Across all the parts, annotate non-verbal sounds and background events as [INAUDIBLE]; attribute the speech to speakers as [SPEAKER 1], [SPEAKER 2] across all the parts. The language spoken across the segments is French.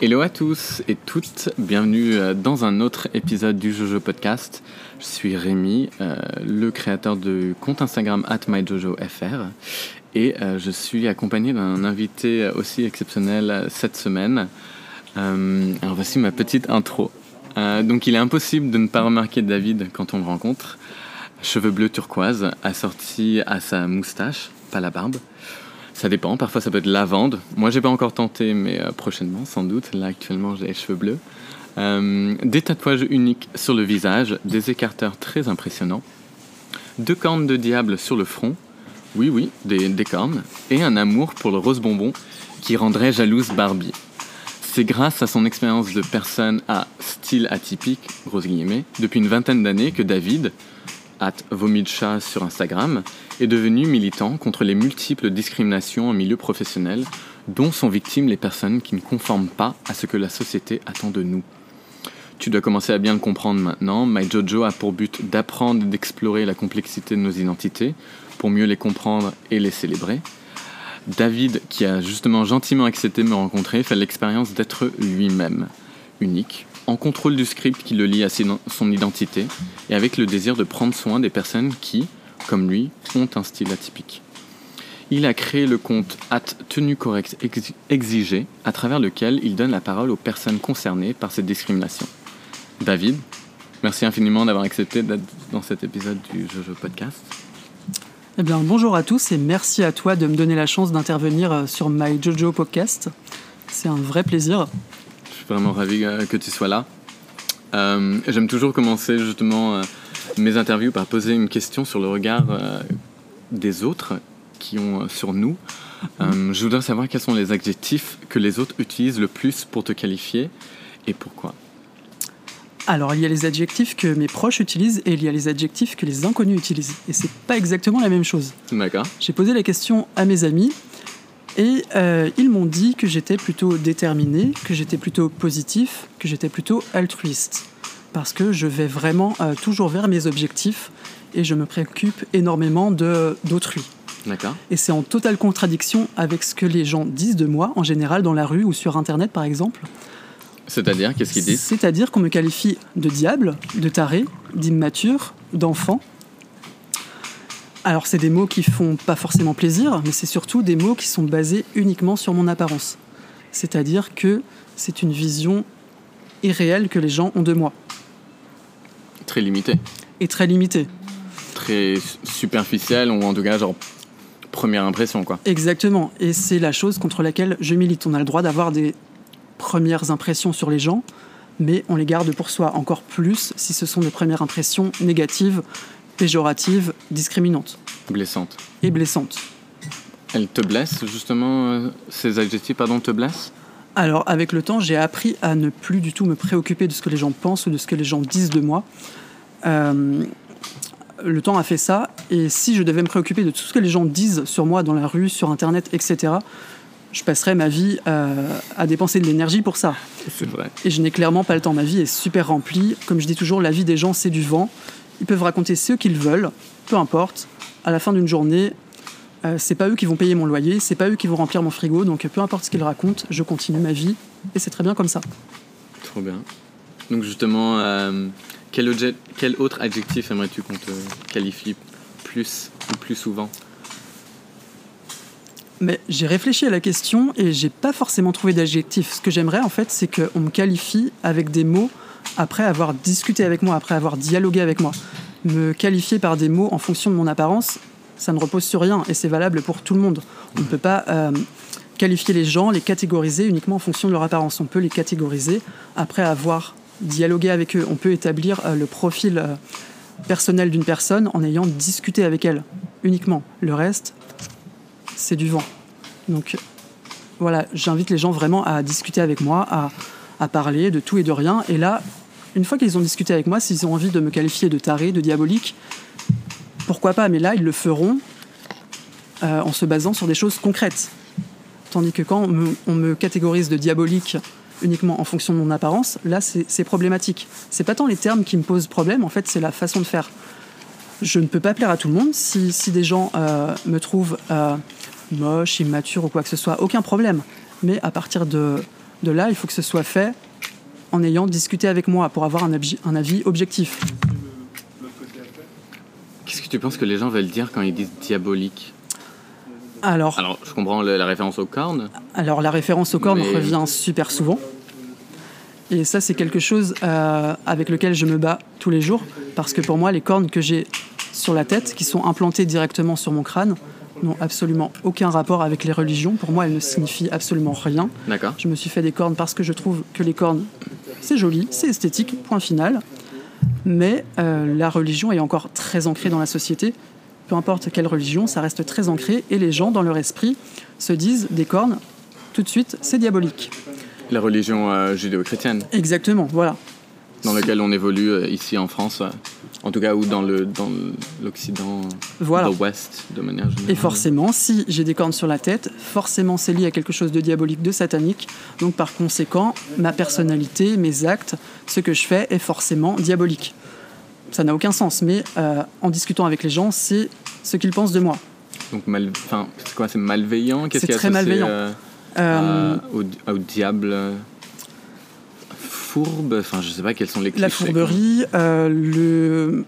[SPEAKER 1] Hello à tous et toutes, bienvenue euh, dans un autre épisode du Jojo Podcast. Je suis Rémi, euh, le créateur du compte Instagram MyJojoFR et euh, je suis accompagné d'un invité aussi exceptionnel cette semaine. alors voici ma petite intro. donc il est impossible de ne pas remarquer David quand on le rencontre. Cheveux bleus turquoise, assorti à sa moustache, pas la barbe. Ça dépend, parfois ça peut être lavande. Moi j'ai pas encore tenté, mais euh, prochainement sans doute. Là actuellement j'ai les cheveux bleus. Euh, des tatouages uniques sur le visage, des écarteurs très impressionnants, deux cornes de diable sur le front, oui oui, des, des cornes, et un amour pour le rose bonbon qui rendrait jalouse Barbie. C'est grâce à son expérience de personne à style atypique, grosse guillemets, depuis une vingtaine d'années que David, at Vomidcha sur Instagram, est devenu militant contre les multiples discriminations en milieu professionnel dont sont victimes les personnes qui ne conforment pas à ce que la société attend de nous. Tu dois commencer à bien le comprendre maintenant. MyJojo a pour but d'apprendre et d'explorer la complexité de nos identités pour mieux les comprendre et les célébrer. David, qui a justement gentiment accepté de me rencontrer, fait l'expérience d'être lui-même, unique, en contrôle du script qui le lie à son identité et avec le désir de prendre soin des personnes qui, comme lui, ont un style atypique. Il a créé le compte at tenue correcte exigée, à travers lequel il donne la parole aux personnes concernées par cette discrimination. David, merci infiniment d'avoir accepté d'être dans cet épisode du Jojo Podcast.
[SPEAKER 2] Eh bien, bonjour à tous et merci à toi de me donner la chance d'intervenir euh, sur My Jojo Podcast. C'est un vrai plaisir
[SPEAKER 1] vraiment ravi euh, que tu sois là. Euh, j'aime toujours commencer justement euh, mes interviews par poser une question sur le regard des autres qui ont sur nous. je voudrais savoir quels sont les adjectifs que les autres utilisent le plus pour te qualifier et pourquoi.
[SPEAKER 2] Alors, il y a les adjectifs que mes proches utilisent et il y a les adjectifs que les inconnus utilisent. Et c'est pas exactement la même chose.
[SPEAKER 1] D'accord.
[SPEAKER 2] J'ai posé la question à mes amis et euh, ils m'ont dit que j'étais plutôt déterminé, que j'étais plutôt positif, que j'étais plutôt altruiste. Parce que je vais vraiment euh, toujours vers mes objectifs et je me préoccupe énormément d'autrui.
[SPEAKER 1] D'accord.
[SPEAKER 2] Et c'est en totale contradiction avec ce que les gens disent de moi, en général dans la rue ou sur Internet par exemple.
[SPEAKER 1] C'est-à-dire, qu'est-ce qu'ils disent?
[SPEAKER 2] C'est-à-dire qu'on me qualifie de diable, de taré, d'immature, d'enfant, alors c'est des mots qui font pas forcément plaisir, mais c'est surtout des mots qui sont basés uniquement sur mon apparence. C'est-à-dire que c'est une vision irréelle que les gens ont de moi.
[SPEAKER 1] Très limitée.
[SPEAKER 2] Et très limitée.
[SPEAKER 1] Très superficielle, ou en tout cas genre première impression quoi.
[SPEAKER 2] Exactement, et c'est la chose contre laquelle je milite. On a le droit d'avoir des premières impressions sur les gens, mais on les garde pour soi encore plus si ce sont des premières impressions négatives péjorative, discriminante.
[SPEAKER 1] Blessante.
[SPEAKER 2] Et blessante.
[SPEAKER 1] Elle te blesse, justement, euh, ces adjectifs, pardon, te blessent
[SPEAKER 2] Alors, avec le temps, j'ai appris à ne plus du tout me préoccuper de ce que les gens pensent ou de ce que les gens disent de moi. Euh, le temps a fait ça, et si je devais me préoccuper de tout ce que les gens disent sur moi dans la rue, sur Internet, etc., je passerais ma vie euh, à dépenser de l'énergie pour ça.
[SPEAKER 1] C'est vrai.
[SPEAKER 2] Et je n'ai clairement pas le temps. Ma vie est super remplie. Comme je dis toujours, la vie des gens, c'est du vent. Ils peuvent raconter ce qu'ils veulent, peu importe. À la fin d'une journée, euh, c'est pas eux qui vont payer mon loyer, c'est pas eux qui vont remplir mon frigo, donc peu importe ce qu'ils racontent, je continue ma vie et c'est très bien comme ça.
[SPEAKER 1] Trop bien. Donc justement, euh, quel, quel, autre adjectif aimerais-tu qu'on te qualifie plus ou plus souvent?
[SPEAKER 2] Mais j'ai réfléchi à la question et j'ai pas forcément trouvé d'adjectif. Ce que j'aimerais en fait, c'est qu'on me qualifie avec des mots après avoir discuté avec moi, après avoir dialogué avec moi. Me qualifier par des mots en fonction de mon apparence, ça ne repose sur rien et c'est valable pour tout le monde. On ne peut pas euh, qualifier les gens, les catégoriser uniquement en fonction de leur apparence. On peut les catégoriser après avoir dialogué avec eux. On peut établir euh, le profil euh, personnel d'une personne en ayant discuté avec elle uniquement. Le reste, c'est du vent. Donc voilà, j'invite les gens vraiment à discuter avec moi, à, à parler de tout et de rien. Et là, une fois qu'ils ont discuté avec moi, s'ils ont envie de me qualifier de taré, de diabolique, pourquoi pas Mais là, ils le feront euh, en se basant sur des choses concrètes. Tandis que quand on me, catégorise de diabolique uniquement en fonction de mon apparence, là, c'est problématique. C'est pas tant les termes qui me posent problème, en fait, c'est la façon de faire. Je ne peux pas plaire à tout le monde. Si, des gens euh, me trouvent euh, moche, immature ou quoi que ce soit, aucun problème. Mais à partir de De là, il faut que ce soit fait en ayant discuté avec moi pour avoir un, avis objectif.
[SPEAKER 1] Qu'est-ce que tu penses que les gens veulent dire quand ils disent diabolique?
[SPEAKER 2] Alors,
[SPEAKER 1] Alors, je comprends la référence aux cornes.
[SPEAKER 2] Alors la référence aux cornes
[SPEAKER 1] Mais-
[SPEAKER 2] revient super souvent. Et ça, c'est quelque chose euh, avec lequel je me bats tous les jours. Parce que pour moi, les cornes que j'ai sur la tête, qui sont implantées directement sur mon crâne, n'ont absolument aucun rapport avec les religions. Pour moi, elles ne signifient absolument rien.
[SPEAKER 1] D'accord.
[SPEAKER 2] Je me suis fait des cornes parce que je trouve que les cornes, c'est joli, c'est esthétique, point final. Mais euh, la religion est encore très ancrée dans la société. Peu importe quelle religion, ça reste très ancré. Et les gens, dans leur esprit, se disent des cornes, tout de suite, c'est diabolique.
[SPEAKER 1] La religion euh, judéo-chrétienne,
[SPEAKER 2] Exactement, voilà.
[SPEAKER 1] dans laquelle on évolue euh, ici en France, en tout cas, ou dans le dans l'Occident,
[SPEAKER 2] Voilà.
[SPEAKER 1] l'Ouest, de manière générale.
[SPEAKER 2] Et forcément, si j'ai des cornes sur la tête, forcément c'est lié à quelque chose de diabolique, de satanique. Donc par conséquent, ma personnalité, mes actes, ce que je fais est forcément diabolique. Ça n'a aucun sens, mais euh, en discutant avec les gens, c'est ce qu'ils pensent de moi.
[SPEAKER 1] Donc, mal... enfin, c'est quoi C'est malveillant? Qu'est-ce
[SPEAKER 2] C'est
[SPEAKER 1] qui est
[SPEAKER 2] très malveillant.
[SPEAKER 1] euh,
[SPEAKER 2] Euh,
[SPEAKER 1] au, au diable? Fourbe Enfin, je sais pas quels sont les clichés.
[SPEAKER 2] la fourberie, euh, le,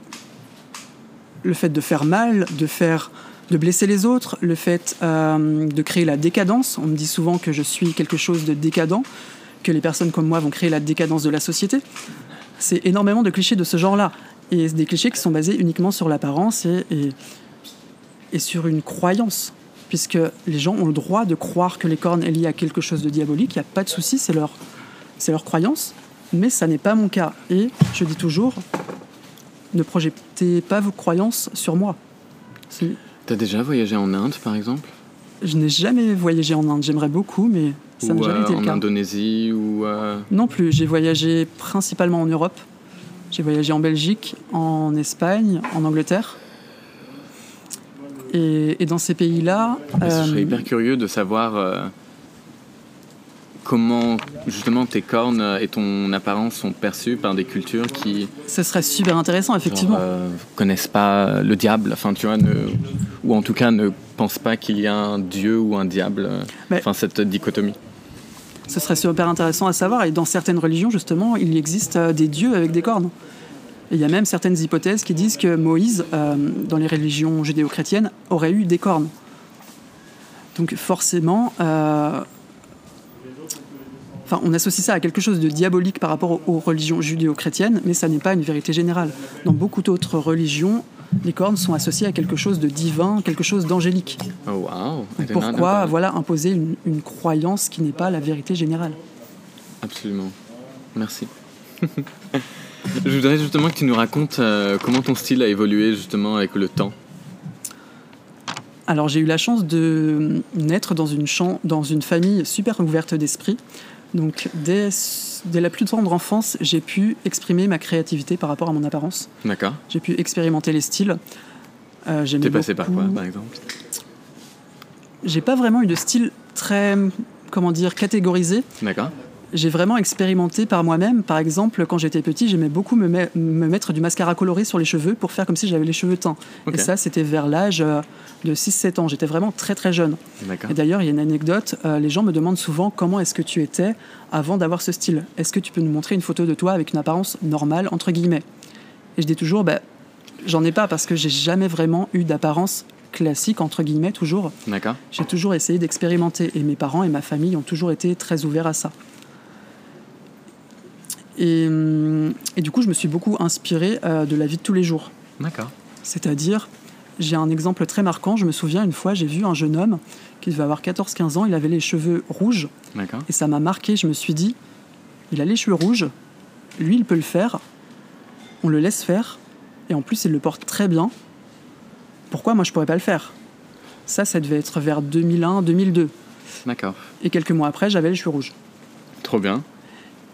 [SPEAKER 2] le fait de faire mal, de faire de blesser les autres, le fait euh, de créer la décadence. On me dit souvent que je suis quelque chose de décadent, que les personnes comme moi vont créer la décadence de la société. C'est énormément de clichés de ce genre-là. Et des clichés qui sont basés uniquement sur l'apparence et, et, et sur une croyance. Puisque les gens ont le droit de croire que les cornes est liées à quelque chose de diabolique, il n'y a pas de souci, c'est leur, c'est leur croyance. Mais ça n'est pas mon cas. Et je dis toujours, ne projetez pas vos croyances sur moi.
[SPEAKER 1] T'as déjà voyagé en Inde, par exemple?
[SPEAKER 2] Je n'ai jamais voyagé en Inde. J'aimerais beaucoup, mais ça n'a jamais
[SPEAKER 1] euh,
[SPEAKER 2] été
[SPEAKER 1] en
[SPEAKER 2] le cas.
[SPEAKER 1] Indonésie ou euh,
[SPEAKER 2] Non plus. J'ai voyagé principalement en Europe. J'ai voyagé en Belgique, en Espagne, en Angleterre. Et, et dans ces pays-là,
[SPEAKER 1] Je serais
[SPEAKER 2] euh,
[SPEAKER 1] hyper curieux de savoir euh, comment justement tes cornes et ton apparence sont perçues par des cultures qui
[SPEAKER 2] ce serait super intéressant, effectivement.
[SPEAKER 1] genre, euh, connaissent pas le diable, enfin tu vois, ne- ou en tout cas ne pensent pas qu'il y a un dieu ou un diable,
[SPEAKER 2] Mais-
[SPEAKER 1] enfin cette dichotomie.
[SPEAKER 2] Ce serait super intéressant à savoir. Et dans certaines religions, justement, il existe euh, des dieux avec des cornes. Et il y a même certaines hypothèses qui disent que Moïse, euh, dans les religions judéo-chrétiennes, aurait eu des cornes. Donc forcément, euh, enfin, on associe ça à quelque chose de diabolique par rapport aux, aux religions judéo-chrétiennes, mais ça n'est pas une vérité générale. Dans beaucoup d'autres religions, les cornes sont associées à quelque chose de divin, quelque chose d'angélique.
[SPEAKER 1] Oh wow!
[SPEAKER 2] Pourquoi voilà, imposer une, une croyance qui n'est pas la vérité générale?
[SPEAKER 1] Absolument. Merci. [LAUGHS] Je voudrais justement que tu nous racontes euh, comment ton style a évolué justement avec le temps.
[SPEAKER 2] Alors j'ai eu la chance de naître dans une, champ- dans une famille super ouverte d'esprit. Donc dès, dès la plus tendre enfance, j'ai pu exprimer ma créativité par rapport à mon apparence.
[SPEAKER 1] D'accord.
[SPEAKER 2] J'ai pu expérimenter les styles. Euh,
[SPEAKER 1] T'es passé par quoi par exemple?
[SPEAKER 2] J'ai pas vraiment eu de style très, comment dire, catégorisé.
[SPEAKER 1] D'accord.
[SPEAKER 2] J'ai vraiment expérimenté par moi-même. Par exemple, quand j'étais petit, j'aimais beaucoup me, met- me mettre du mascara coloré sur les cheveux pour faire comme si j'avais les cheveux teints. Et ça, c'était vers l'âge euh, de 6-7 ans. J'étais vraiment très très jeune. Et d'ailleurs, il y a une anecdote, euh, les gens me demandent souvent comment est-ce que tu étais avant d'avoir ce style? Est-ce que tu peux nous montrer une photo de toi avec une apparence normale, entre guillemets? Et je dis toujours, bah, j'en ai pas parce que j'ai jamais vraiment eu d'apparence classique, entre guillemets, toujours.
[SPEAKER 1] D'accord.
[SPEAKER 2] J'ai toujours essayé d'expérimenter et mes parents et ma famille ont toujours été très ouverts à ça. Et, hum, et du coup, je me suis beaucoup inspiré euh, de la vie de tous les jours.
[SPEAKER 1] D'accord.
[SPEAKER 2] C'est-à-dire, j'ai un exemple très marquant. Je me souviens, une fois, j'ai vu un jeune homme qui devait avoir 14-15 ans. Il avait les cheveux rouges
[SPEAKER 1] D'accord.
[SPEAKER 2] et ça m'a marqué. Je me suis dit, il a les cheveux rouges. Lui, il peut le faire. On le laisse faire. Et en plus, il le porte très bien. Pourquoi moi, je pourrais pas le faire? Ça, ça devait être vers 2001-2002.
[SPEAKER 1] D'accord.
[SPEAKER 2] Et quelques mois après, j'avais les cheveux rouges.
[SPEAKER 1] Trop bien.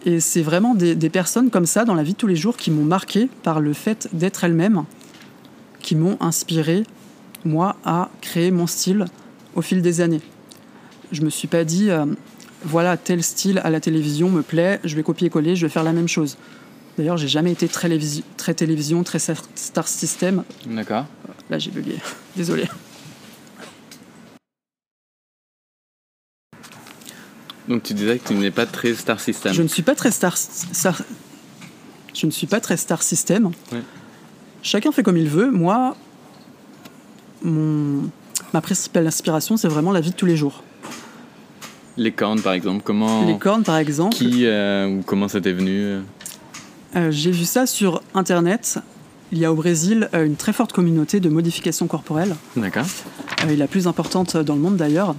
[SPEAKER 2] Et c'est vraiment des, des personnes comme ça dans la vie de tous les jours qui m'ont marqué par le fait d'être elles-mêmes, qui m'ont inspiré, moi, à créer mon style au fil des années. Je me suis pas dit, euh, voilà, tel style à la télévision me plaît, je vais copier-coller, je vais faire la même chose. D'ailleurs, j'ai jamais été très, très télévision, très star star system.
[SPEAKER 1] D'accord.
[SPEAKER 2] Là, j'ai bugué. [LAUGHS] Désolé.
[SPEAKER 1] Donc tu disais que tu n'es pas très star system.
[SPEAKER 2] Je ne suis pas très star, star- je ne suis pas très star system.
[SPEAKER 1] Ouais.
[SPEAKER 2] Chacun fait comme il veut. Moi, mon, ma principale inspiration, c'est vraiment la vie de tous les jours.
[SPEAKER 1] Les cornes, par exemple, comment...
[SPEAKER 2] Les cornes, par exemple.
[SPEAKER 1] Qui euh, ou comment ça t'est venu euh?
[SPEAKER 2] Euh, J'ai vu ça sur Internet. Il y a au Brésil une très forte communauté de modifications corporelles,
[SPEAKER 1] D'accord.
[SPEAKER 2] euh, la plus importante dans le monde d'ailleurs.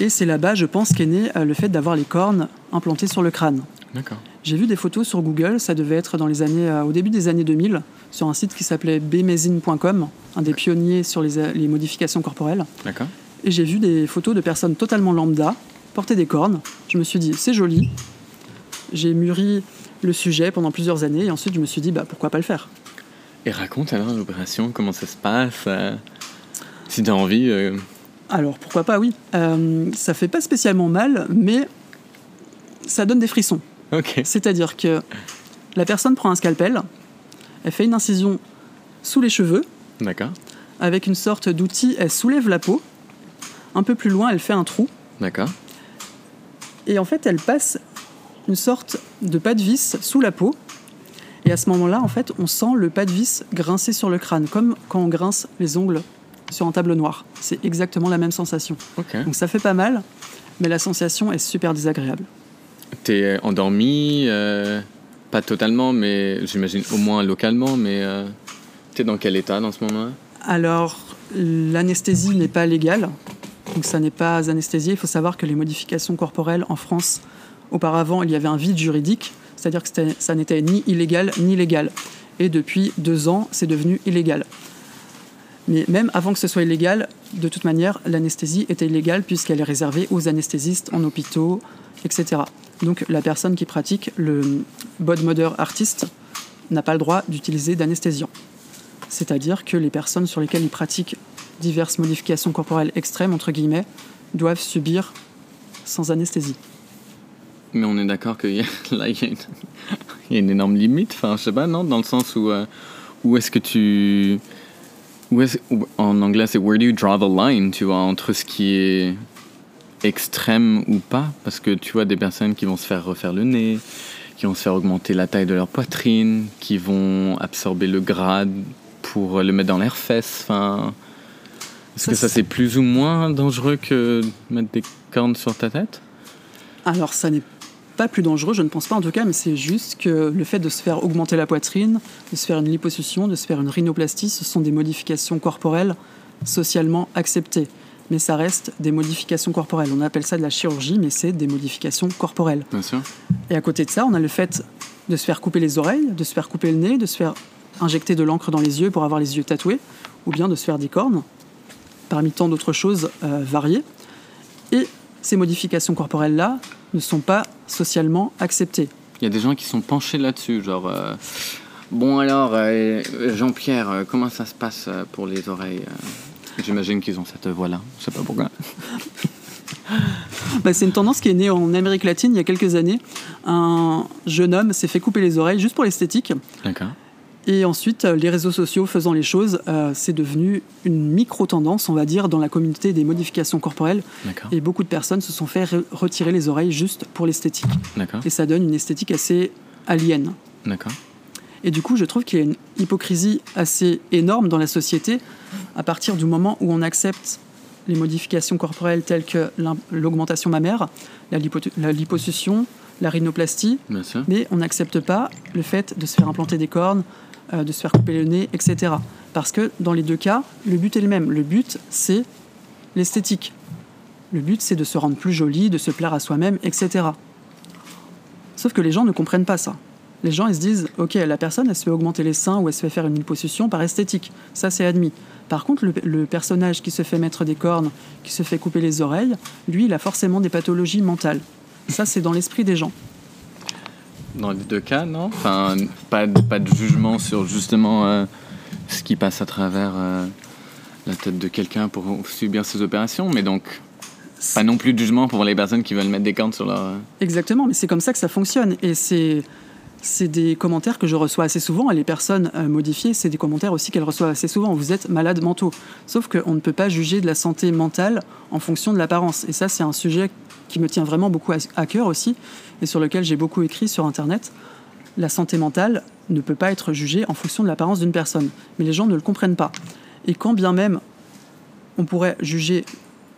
[SPEAKER 2] Et c'est là-bas, je pense, qu'est né euh, le fait d'avoir les cornes implantées sur le crâne.
[SPEAKER 1] D'accord.
[SPEAKER 2] J'ai vu des photos sur Google, ça devait être dans les années, euh, au début des années 2000, sur un site qui s'appelait bmezine.com, un des pionniers sur les, euh, les modifications corporelles.
[SPEAKER 1] D'accord.
[SPEAKER 2] Et j'ai vu des photos de personnes totalement lambda porter des cornes. Je me suis dit, c'est joli. J'ai mûri le sujet pendant plusieurs années et ensuite je me suis dit, bah, pourquoi pas le faire?
[SPEAKER 1] Et raconte alors l'opération, comment ça se passe euh, Si t'as envie. euh,
[SPEAKER 2] Alors pourquoi pas, oui. Euh, ça fait pas spécialement mal, mais ça donne des frissons. C'est-à-dire que la personne prend un scalpel, elle fait une incision sous les cheveux,
[SPEAKER 1] D'accord.
[SPEAKER 2] avec une sorte d'outil, elle soulève la peau. Un peu plus loin, elle fait un trou.
[SPEAKER 1] D'accord.
[SPEAKER 2] Et en fait, elle passe une sorte de pas de vis sous la peau. Et à ce moment-là, en fait, on sent le pas de vis grincer sur le crâne, comme quand on grince les ongles sur un tableau noir. C'est exactement la même sensation. Donc ça fait pas mal, mais la sensation est super désagréable.
[SPEAKER 1] T'es endormi, euh, pas totalement, mais j'imagine au moins localement, mais euh, t'es dans quel état dans ce moment-là?
[SPEAKER 2] Alors, l'anesthésie n'est pas légale, donc ça n'est pas anesthésié. Il faut savoir que les modifications corporelles en France, auparavant, il y avait un vide juridique, c'est-à-dire que ça n'était ni illégal ni légal. Et depuis deux ans, c'est devenu illégal. Mais même avant que ce soit illégal, de toute manière, l'anesthésie était illégale puisqu'elle est réservée aux anesthésistes en hôpitaux, etc. Donc la personne qui pratique le bod mother artist n'a pas le droit d'utiliser d'anesthésiant. C'est-à-dire que les personnes sur lesquelles ils pratiquent diverses modifications corporelles extrêmes, entre guillemets, doivent subir sans anesthésie.
[SPEAKER 1] Mais on est d'accord que [LAUGHS] là, il il y a une énorme limite, enfin, je sais pas, non Dans le sens où, euh, où est-ce que tu. Où où- en anglais, c'est where do you draw the line, tu vois, entre ce qui est extrême ou pas? Parce que tu vois des personnes qui vont se faire refaire le nez, qui vont se faire augmenter la taille de leur poitrine, qui vont absorber le gras pour le mettre dans leurs fesses, enfin. Est-ce que ça
[SPEAKER 2] c'est-
[SPEAKER 1] c'est plus ou moins dangereux que mettre des cornes sur ta tête?
[SPEAKER 2] Alors ça n'est pas plus dangereux, je ne pense pas en tout cas, mais c'est juste que le fait de se faire augmenter la poitrine, de se faire une liposuction, de se faire une rhinoplastie, ce sont des modifications corporelles socialement acceptées. Mais ça reste des modifications corporelles. On appelle ça de la chirurgie, mais c'est des modifications corporelles.
[SPEAKER 1] Bien sûr.
[SPEAKER 2] Et à côté de ça, on a le fait de se faire couper les oreilles, de se faire couper le nez, de se faire injecter de l'encre dans les yeux pour avoir les yeux tatoués, ou bien de se faire des cornes, parmi tant d'autres choses euh, variées. Et ces modifications corporelles-là ne sont pas socialement acceptées.
[SPEAKER 1] Il y a des gens qui sont penchés là-dessus, genre. euh, bon alors, euh, Jean-Pierre, euh, comment ça se passe euh, pour les oreilles J'imagine qu'ils ont cette voix-là. Je sais pas pourquoi.
[SPEAKER 2] Bah, c'est une tendance qui est née en Amérique latine il y a quelques années. Un jeune homme s'est fait couper les oreilles juste pour l'esthétique.
[SPEAKER 1] D'accord.
[SPEAKER 2] Et ensuite, euh, les réseaux sociaux faisant les choses, euh, c'est devenu une micro-tendance, on va dire, dans la communauté des modifications corporelles. Et beaucoup de personnes se sont fait re- retirer les oreilles juste pour l'esthétique. Et ça donne une esthétique assez alien.
[SPEAKER 1] D'accord.
[SPEAKER 2] Et du coup, je trouve qu'il y a une hypocrisie assez énorme dans la société à partir du moment où on accepte les modifications corporelles telles que l'augmentation mammaire, la, lipo- la liposuction, la rhinoplastie, mais on n'accepte pas le fait de se faire implanter des cornes, euh, de se faire couper le nez, etc. Parce que dans les deux cas, le but est le même. Le but, c'est l'esthétique. Le but, c'est de se rendre plus joli, de se plaire à soi-même, etc. Sauf que les gens ne comprennent pas ça. Les gens, ils se disent, ok, la personne, elle se fait augmenter les seins ou elle se fait faire une liposuction par esthétique. Ça, c'est admis. Par contre, le, le personnage qui se fait mettre des cornes, qui se fait couper les oreilles, lui, il a forcément des pathologies mentales. Ça, c'est dans l'esprit des gens.
[SPEAKER 1] Dans les deux cas, non? Enfin, pas, de- pas de jugement sur justement euh, ce qui passe à travers euh, la tête de quelqu'un pour subir ces opérations, mais donc pas non plus de jugement pour les personnes qui veulent mettre des cornes sur leur.
[SPEAKER 2] Exactement, mais c'est comme ça que ça fonctionne. Et c'est c'est des commentaires que je reçois assez souvent, et les personnes euh, modifiées, c'est des commentaires aussi qu'elles reçoivent assez souvent. Vous êtes malade mentaux. Sauf qu'on ne peut pas juger de la santé mentale en fonction de l'apparence. Et ça, c'est un sujet qui me tient vraiment beaucoup à cœur aussi, et sur lequel j'ai beaucoup écrit sur Internet. La santé mentale ne peut pas être jugée en fonction de l'apparence d'une personne. Mais les gens ne le comprennent pas. Et quand bien même on pourrait juger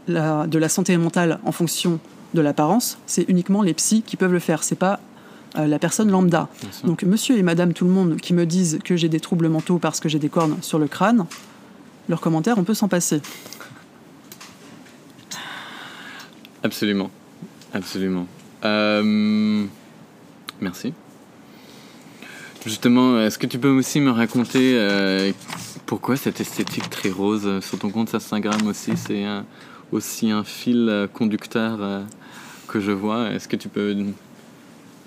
[SPEAKER 2] de la santé mentale en fonction de l'apparence, c'est uniquement les psys qui peuvent le faire. C'est pas la personne lambda. Donc monsieur et madame tout le monde qui me disent que j'ai des troubles mentaux parce que j'ai des cornes sur le crâne, leurs commentaires, on peut s'en passer.
[SPEAKER 1] Absolument. Absolument. Euh, merci. Justement, est-ce que tu peux aussi me raconter euh, pourquoi cette esthétique très rose sur ton compte Instagram aussi C'est aussi un fil conducteur que je vois? Est-ce que tu peux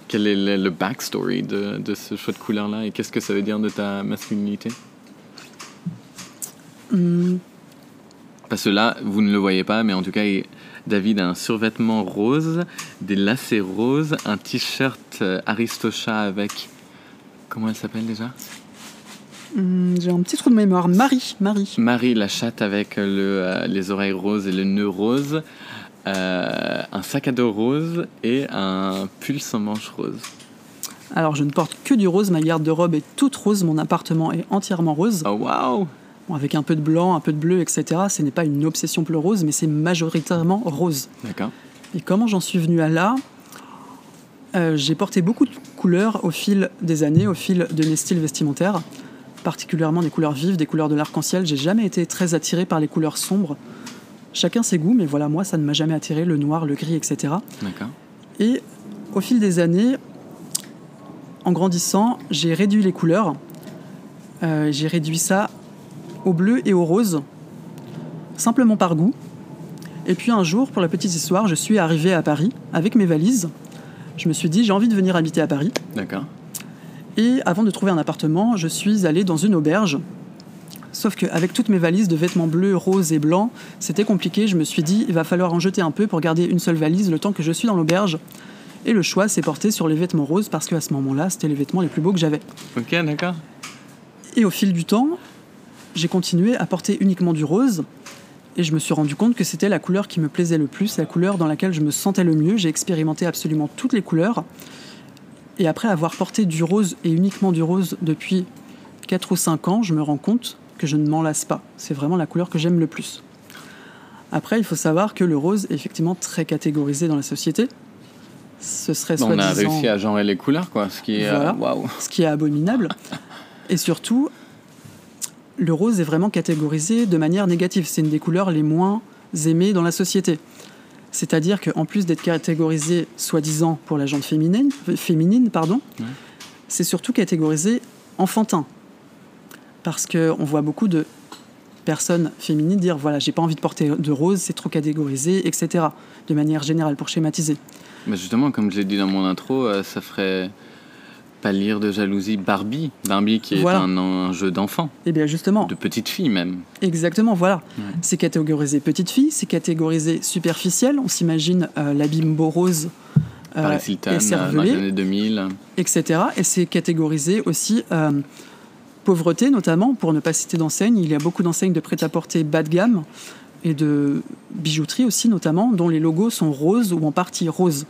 [SPEAKER 1] quel est le, backstory de, de, ce choix de couleur-là et qu'est-ce que ça veut dire de ta masculinité? Hmm. Parce que là, vous ne le voyez pas, mais en tout cas, David a un survêtement rose, des lacets roses, un t-shirt euh, Aristocha avec. Comment elle s'appelle déjà?
[SPEAKER 2] Hmm, J'ai un petit trou de mémoire. Marie. Marie,
[SPEAKER 1] Marie la chatte avec le, euh, les oreilles roses et le nœud rose. Euh, un sac à dos rose et un pull sans manches rose.
[SPEAKER 2] Alors, je ne porte que du rose, ma garde-robe est toute rose, mon appartement est entièrement rose.
[SPEAKER 1] Oh, waouh
[SPEAKER 2] Avec un peu de blanc, un peu de bleu, etc. Ce n'est pas une obsession pour le rose, mais c'est majoritairement rose.
[SPEAKER 1] D'accord.
[SPEAKER 2] Et comment j'en suis venu à là? Euh, J'ai porté beaucoup de couleurs au fil des années, au fil de mes styles vestimentaires, particulièrement des couleurs vives, des couleurs de l'arc-en-ciel. J'ai jamais été très attiré par les couleurs sombres. Chacun ses goûts, mais voilà, moi, ça ne m'a jamais attiré, le noir, le gris, etc.
[SPEAKER 1] D'accord.
[SPEAKER 2] Et au fil des années, en grandissant, j'ai réduit les couleurs. Euh, j'ai réduit ça au bleu et au rose, simplement par goût. Et puis un jour, pour la petite histoire, je suis arrivé à Paris avec mes valises. Je me suis dit, j'ai envie de venir habiter à Paris.
[SPEAKER 1] D'accord.
[SPEAKER 2] Et avant de trouver un appartement, je suis allé dans une auberge Sauf qu'avec toutes mes valises de vêtements bleus, roses et blancs, c'était compliqué. Je me suis dit, il va falloir en jeter un peu pour garder une seule valise le temps que je suis dans l'auberge. Et le choix s'est porté sur les vêtements roses parce qu'à ce moment-là, c'était les vêtements les plus beaux que j'avais.
[SPEAKER 1] Ok, d'accord.
[SPEAKER 2] Et au fil du temps, j'ai continué à porter uniquement du rose. Et je me suis rendu compte que c'était la couleur qui me plaisait le plus, la couleur dans laquelle je me sentais le mieux. J'ai expérimenté absolument toutes les couleurs. Et après avoir porté du rose et uniquement du rose depuis 4 ou 5 ans, je me rends compte que je ne m'en lasse pas. C'est vraiment la couleur que j'aime le plus. Après, il faut savoir que le rose est effectivement très catégorisé dans la société. Ce serait
[SPEAKER 1] On a réussi à genrer les couleurs, quoi, ce qui est, euh,
[SPEAKER 2] ce qui est abominable. [LAUGHS] Et surtout, le rose est vraiment catégorisé de manière négative. C'est une des couleurs les moins aimées dans la société. C'est-à-dire qu'en plus d'être catégorisé soi-disant pour la jante féminine, féminine pardon, c'est surtout catégorisé enfantin parce qu'on voit beaucoup de personnes féminines dire voilà, j'ai pas envie de porter de rose, c'est trop catégorisé, etc. De manière générale, pour schématiser.
[SPEAKER 1] Mais justement, comme je l'ai dit dans mon intro, euh, ça ferait pas lire de jalousie Barbie. Barbie qui est un, jeu d'enfant.
[SPEAKER 2] Et eh bien justement.
[SPEAKER 1] De petite fille même.
[SPEAKER 2] Exactement, voilà. C'est catégorisé petite fille, c'est catégorisé superficiel. On s'imagine euh, la bimbo rose.
[SPEAKER 1] Euh, Paris Hilton, années 2000.
[SPEAKER 2] Etc. Et c'est catégorisé aussi pauvreté notamment, pour ne pas citer d'enseignes. Il y a beaucoup d'enseignes de prêt-à-porter bas de gamme et de bijouterie aussi notamment, dont les logos sont roses ou en partie roses.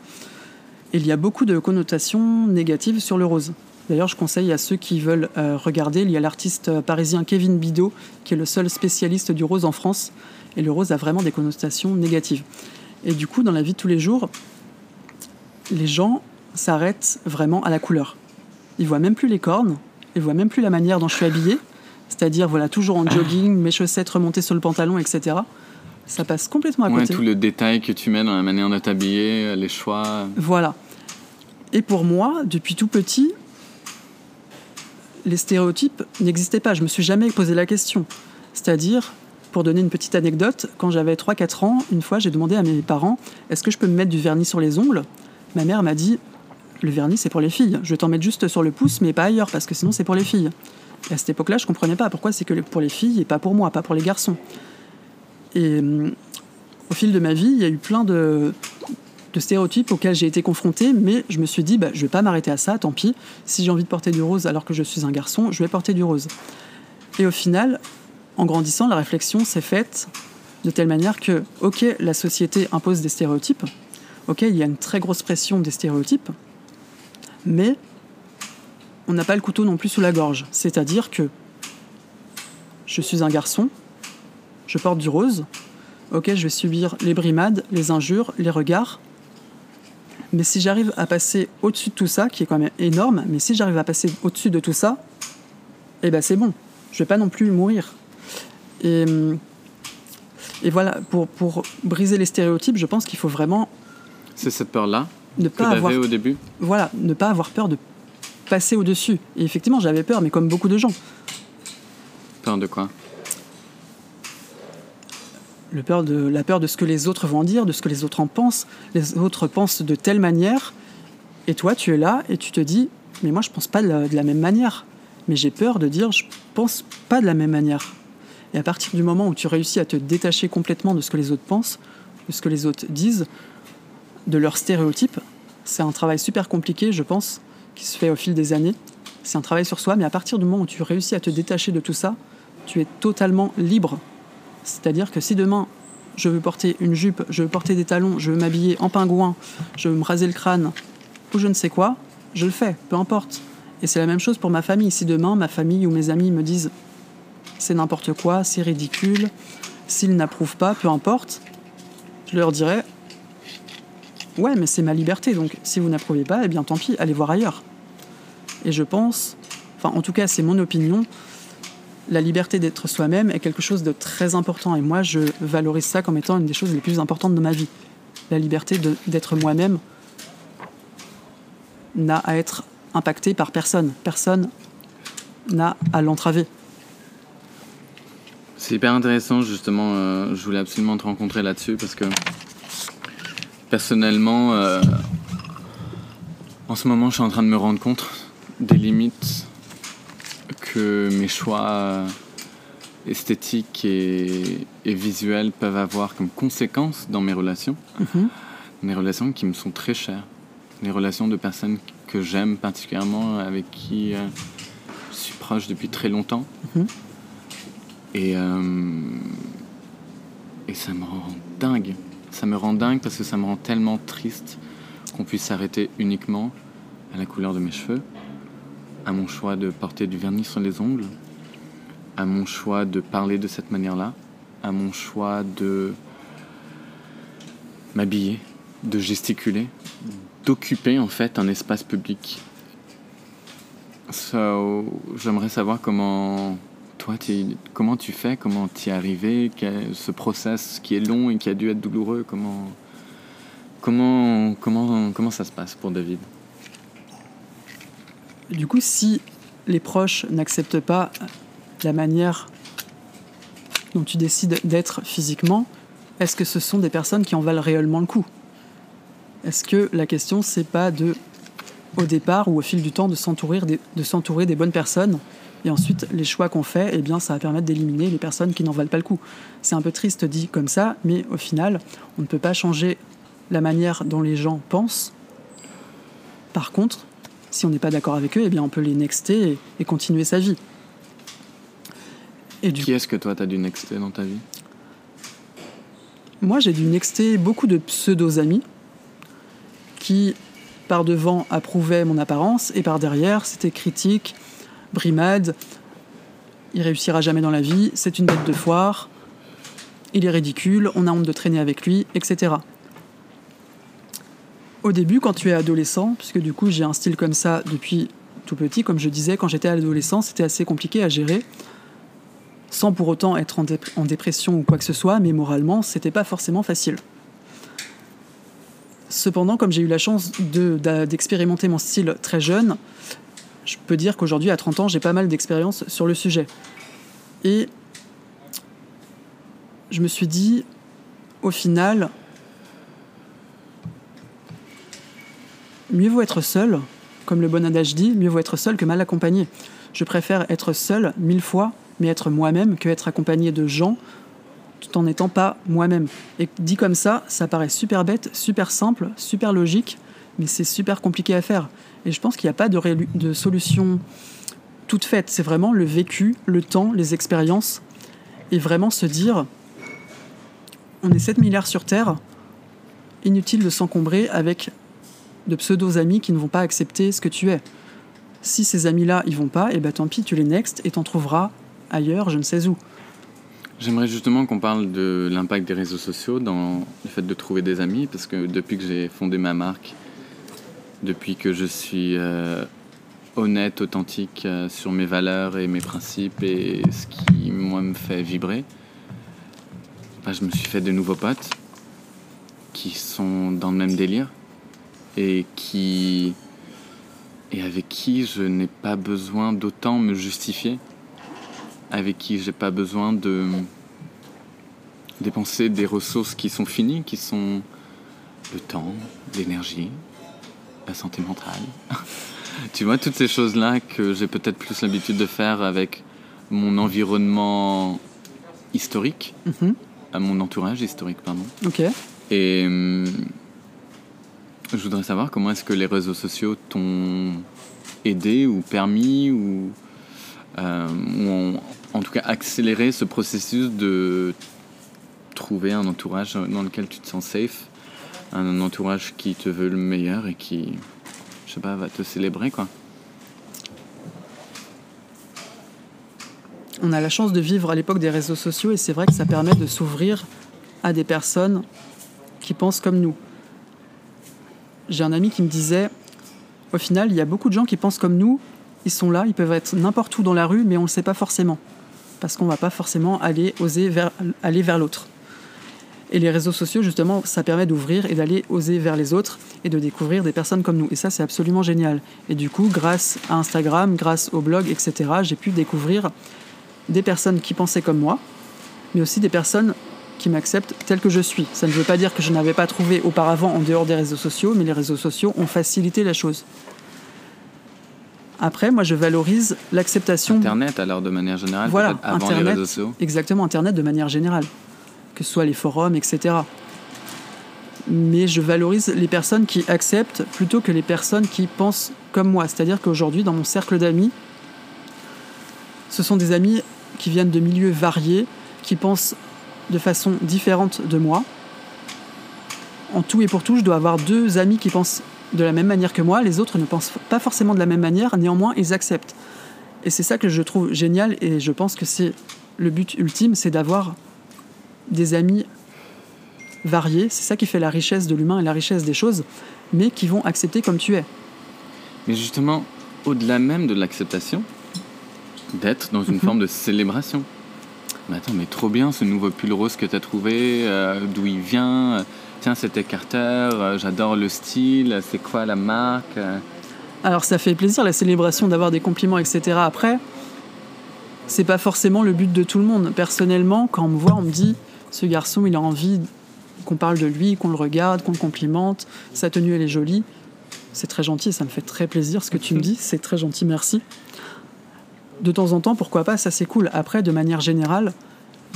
[SPEAKER 2] Il y a beaucoup de connotations négatives sur le rose. D'ailleurs, je conseille à ceux qui veulent euh, regarder, il y a l'artiste parisien Kevin Bidot, qui est le seul spécialiste du rose en France, et le rose a vraiment des connotations négatives. Et du coup, dans la vie de tous les jours, les gens s'arrêtent vraiment à la couleur. Ils voient même plus les cornes, ne voit même plus la manière dont je suis habillée, c'est-à-dire voilà toujours en [LAUGHS] jogging, mes chaussettes remontées sur le pantalon, etc. Ça passe complètement à côté.
[SPEAKER 1] tout le détail que tu mets dans la manière de t'habiller, les choix.
[SPEAKER 2] Voilà. Et pour moi, depuis tout petit, les stéréotypes n'existaient pas. Je me suis jamais posé la question. C'est-à-dire, pour donner une petite anecdote, quand j'avais 3-4 ans, une fois, j'ai demandé à mes parents est-ce que je peux me mettre du vernis sur les ongles? Ma mère m'a dit le vernis c'est pour les filles. Je vais t'en mettre juste sur le pouce, mais pas ailleurs, parce que sinon c'est pour les filles. Et à cette époque-là, je comprenais pas pourquoi c'est que pour les filles et pas pour moi, pas pour les garçons. Et hum, au fil de ma vie, il y a eu plein de, de stéréotypes auxquels j'ai été confrontée, mais je me suis dit, bah, je vais pas m'arrêter à ça, tant pis. Si j'ai envie de porter du rose alors que je suis un garçon, je vais porter du rose. Et au final, en grandissant, la réflexion s'est faite de telle manière que, ok, la société impose des stéréotypes, ok, il y a une très grosse pression des stéréotypes, mais on n'a pas le couteau non plus sous la gorge. C'est-à-dire que je suis un garçon, je porte du rose, ok, je vais subir les brimades, les injures, les regards, mais si j'arrive à passer au-dessus de tout ça, qui est quand même énorme, mais si j'arrive à passer au-dessus de tout ça, eh ben c'est bon. Je vais pas non plus mourir. Et, voilà, pour, pour briser les stéréotypes, je pense qu'il faut vraiment.
[SPEAKER 1] C'est cette peur-là
[SPEAKER 2] ne
[SPEAKER 1] que
[SPEAKER 2] pas avoir
[SPEAKER 1] au début
[SPEAKER 2] Voilà, ne pas avoir peur de passer au-dessus. Et effectivement, j'avais peur, mais comme beaucoup de gens.
[SPEAKER 1] Peur de quoi?
[SPEAKER 2] Le peur de, la peur de ce que les autres vont dire, de ce que les autres en pensent. Les autres pensent de telle manière, et toi, tu es là et tu te dis, mais moi, je pense pas de la, de la même manière. Mais j'ai peur de dire, je pense pas de la même manière. Et à partir du moment où tu réussis à te détacher complètement de ce que les autres pensent, de ce que les autres disent, de leurs stéréotypes, c'est un travail super compliqué, je pense, qui se fait au fil des années. C'est un travail sur soi, mais à partir du moment où tu réussis à te détacher de tout ça, tu es totalement libre c'est-à-dire que si demain je veux porter une jupe, je veux porter des talons, je veux m'habiller en pingouin, je veux me raser le crâne ou je ne sais quoi, je le fais, peu importe. Et c'est la même chose pour ma famille. Si demain ma famille ou mes amis me disent c'est n'importe quoi, c'est ridicule, s'ils n'approuvent pas, peu importe, je leur dirais ouais, mais c'est ma liberté, donc si vous n'approuvez pas, eh bien tant pis, allez voir ailleurs. Et je pense, enfin en tout cas c'est mon opinion, la liberté d'être soi-même est quelque chose de très important. Et moi, je valorise ça comme étant une des choses les plus importantes de ma vie. La liberté d'être moi-même n'a à être impactée par personne. Personne n'a à l'entraver.
[SPEAKER 1] C'est hyper intéressant, justement. Euh, je voulais absolument te rencontrer là-dessus parce que personnellement, euh, en ce moment, je suis en train de me rendre compte des limites que mes choix esthétiques et, visuels peuvent avoir comme conséquence dans mes relations. Mhm. Mes relations qui me sont très chères. Les relations de personnes que j'aime particulièrement, avec qui euh, je suis proche depuis très longtemps. Mhm. Et, euh, et ça me rend dingue. Ça me rend dingue parce que ça me rend tellement triste qu'on puisse s'arrêter uniquement à la couleur de mes cheveux à mon choix de porter du vernis sur les ongles, à mon choix de parler de cette manière-là, à mon choix de m'habiller, de gesticuler, d'occuper en fait un espace public. J'aimerais savoir comment comment tu fais, comment tu es arrivé, ce process qui est long et qui a dû être douloureux, comment, comment, comment, comment ça se passe pour David?
[SPEAKER 2] Du coup, si les proches n'acceptent pas la manière dont tu décides d'être physiquement, est-ce que ce sont des personnes qui en valent réellement le coup? Est-ce que la question, c'est pas de, au départ ou au fil du temps, de s'entourer de s'entourer des bonnes personnes et ensuite, les choix qu'on fait, eh bien, ça va permettre d'éliminer les personnes qui n'en valent pas le coup. C'est un peu triste dit comme ça, mais au final, on ne peut pas changer la manière dont les gens pensent. Par contre, si on n'est pas d'accord avec eux, eh bien on peut les nexter et, continuer sa vie.
[SPEAKER 1] Et du... Qui est-ce que toi, tu as dû nexter dans ta vie?
[SPEAKER 2] Moi, j'ai dû nexter beaucoup de pseudo-amis qui, par devant, approuvaient mon apparence et par derrière, c'était critique, brimade, il réussira jamais dans la vie, c'est une bête de foire, il est ridicule, on a honte de traîner avec lui, etc au début, quand tu es adolescent, puisque du coup j'ai un style comme ça depuis tout petit, comme je disais, quand j'étais adolescent, c'était assez compliqué à gérer, sans pour autant être en, dépression ou quoi que ce soit, mais moralement, c'était pas forcément facile. Cependant, comme j'ai eu la chance d'expérimenter mon style très jeune, je peux dire qu'aujourd'hui, à 30 ans, j'ai pas mal d'expérience sur le sujet. Et je me suis dit, au final, mieux vaut être seul, comme le bon adage dit, mieux vaut être seul que mal accompagné. Je préfère être seul mille fois, mais être moi-même, que être accompagné de gens tout en n'étant pas moi-même. Et dit comme ça, ça paraît super bête, super simple, super logique, mais c'est super compliqué à faire. Et je pense qu'il n'y a pas de, solution toute faite. C'est vraiment le vécu, le temps, les expériences, et vraiment se dire, on est 7 milliards sur Terre, inutile de s'encombrer avec de pseudo-amis qui ne vont pas accepter ce que tu es. Si ces amis-là, ils vont pas, eh ben tant pis, tu les next et t'en trouveras ailleurs, je ne sais où.
[SPEAKER 1] J'aimerais justement qu'on parle de l'impact des réseaux sociaux dans le fait de trouver des amis, parce que depuis que j'ai fondé ma marque, depuis que je suis euh, honnête, authentique euh, sur mes valeurs et mes principes et ce qui, moi, me fait vibrer, bah, je me suis fait de nouveaux potes qui sont dans le même délire et qui et avec qui je n'ai pas besoin d'autant me justifier, avec qui j'ai pas besoin de dépenser des ressources qui sont finies, qui sont le temps, l'énergie, la santé mentale. [LAUGHS] tu vois, toutes ces choses-là que j'ai peut-être plus l'habitude de faire avec mon environnement historique, mhm. à mon entourage historique, pardon.
[SPEAKER 2] Ok.
[SPEAKER 1] Et hum, je voudrais savoir comment est-ce que les réseaux sociaux t'ont aidé ou permis ou, euh, ont en tout cas accéléré ce processus de trouver un entourage dans lequel tu te sens safe, un entourage qui te veut le meilleur et qui, je sais pas, va te célébrer quoi.
[SPEAKER 2] On a la chance de vivre à l'époque des réseaux sociaux et c'est vrai que ça permet de s'ouvrir à des personnes qui pensent comme nous j'ai un ami qui me disait, au final, il y a beaucoup de gens qui pensent comme nous, ils sont là, ils peuvent être n'importe où dans la rue, mais on ne le sait pas forcément, parce qu'on ne va pas forcément aller oser aller vers l'autre. Et les réseaux sociaux, justement, ça permet d'ouvrir et d'aller oser vers les autres et de découvrir des personnes comme nous. Et ça, c'est absolument génial. Et du coup, grâce à Instagram, grâce au blog, etc., j'ai pu découvrir des personnes qui pensaient comme moi, mais aussi des personnes qui m'acceptent tel que je suis. Ça ne veut pas dire que je n'avais pas trouvé auparavant en dehors des réseaux sociaux, mais les réseaux sociaux ont facilité la chose. Après, moi, je valorise l'acceptation.
[SPEAKER 1] Internet, alors, de manière générale,
[SPEAKER 2] voilà,
[SPEAKER 1] avant
[SPEAKER 2] Internet,
[SPEAKER 1] les réseaux sociaux.
[SPEAKER 2] Exactement, Internet de manière générale, que ce soit les forums, etc. Mais je valorise les personnes qui acceptent plutôt que les personnes qui pensent comme moi. C'est-à-dire qu'aujourd'hui, dans mon cercle d'amis, ce sont des amis qui viennent de milieux variés, qui pensent de façon différente de moi. En tout et pour tout, je dois avoir deux amis qui pensent de la même manière que moi, les autres ne pensent pas forcément de la même manière, néanmoins ils acceptent. Et c'est ça que je trouve génial et je pense que c'est le but ultime, c'est d'avoir des amis variés, c'est ça qui fait la richesse de l'humain et la richesse des choses, mais qui vont accepter comme tu es.
[SPEAKER 1] Mais justement, au-delà même de l'acceptation, d'être dans une mhm. forme de célébration. Mais attends, mais trop bien ce nouveau pull rose que tu as trouvé, euh, d'où il vient. Tiens, c'était Carter, euh, j'adore le style, c'est quoi la marque
[SPEAKER 2] Alors ça fait plaisir la célébration d'avoir des compliments, etc. Après, c'est pas forcément le but de tout le monde. Personnellement, quand on me voit, on me dit ce garçon, il a envie qu'on parle de lui, qu'on le regarde, qu'on le complimente, sa tenue elle est jolie. C'est très gentil, ça me fait très plaisir ce que tu me dis, c'est très gentil, merci de temps en temps, pourquoi pas, ça c'est cool. Après, de manière générale,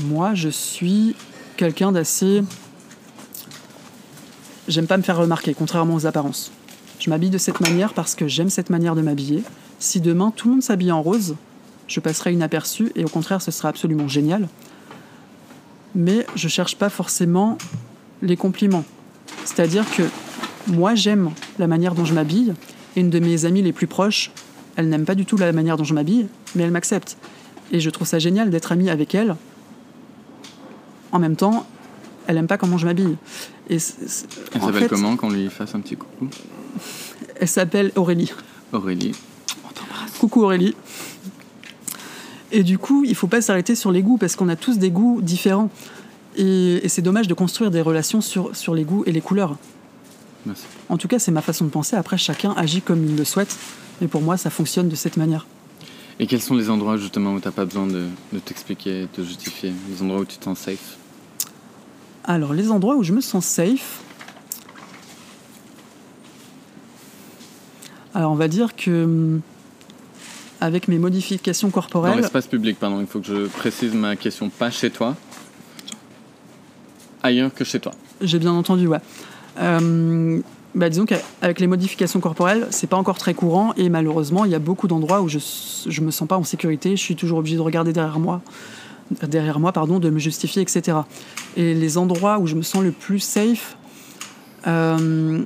[SPEAKER 2] moi je suis quelqu'un d'assez. J'aime pas me faire remarquer, contrairement aux apparences. Je m'habille de cette manière parce que j'aime cette manière de m'habiller. Si demain tout le monde s'habille en rose, je passerai inaperçu et au contraire ce sera absolument génial. Mais je cherche pas forcément les compliments. C'est-à-dire que moi j'aime la manière dont je m'habille et une de mes amies les plus proches elle n'aime pas du tout la manière dont je m'habille, mais elle m'accepte. Et je trouve ça génial d'être amie avec elle. En même temps, elle n'aime pas comment je m'habille.
[SPEAKER 1] Et elle s'appelle comment qu'on lui fasse un petit coucou?
[SPEAKER 2] Elle s'appelle Aurélie.
[SPEAKER 1] Aurélie,
[SPEAKER 2] Coucou Aurélie. Et du coup, il faut pas s'arrêter sur les goûts parce qu'on a tous des goûts différents. Et, c'est dommage de construire des relations sur, sur les goûts et les couleurs.
[SPEAKER 1] Merci.
[SPEAKER 2] En tout cas, c'est ma façon de penser. Après, chacun agit comme il le souhaite. Mais pour moi, ça fonctionne de cette manière.
[SPEAKER 1] Et quels sont les endroits justement où tu n'as pas besoin de, t'expliquer, de justifier? Les endroits où tu te sens safe?
[SPEAKER 2] Alors, les endroits où je me sens safe. Alors, on va dire que. Avec mes modifications corporelles.
[SPEAKER 1] Dans l'espace public, pardon, il faut que je précise ma question, pas chez toi. ailleurs que chez toi.
[SPEAKER 2] J'ai bien entendu, ouais. Euh, bah, disons qu'avec les modifications corporelles, c'est pas encore très courant et malheureusement, il y a beaucoup d'endroits où je, je me sens pas en sécurité. Je suis toujours obligé de regarder derrière moi, derrière moi, pardon, de me justifier, etc. Et les endroits où je me sens le plus safe, euh,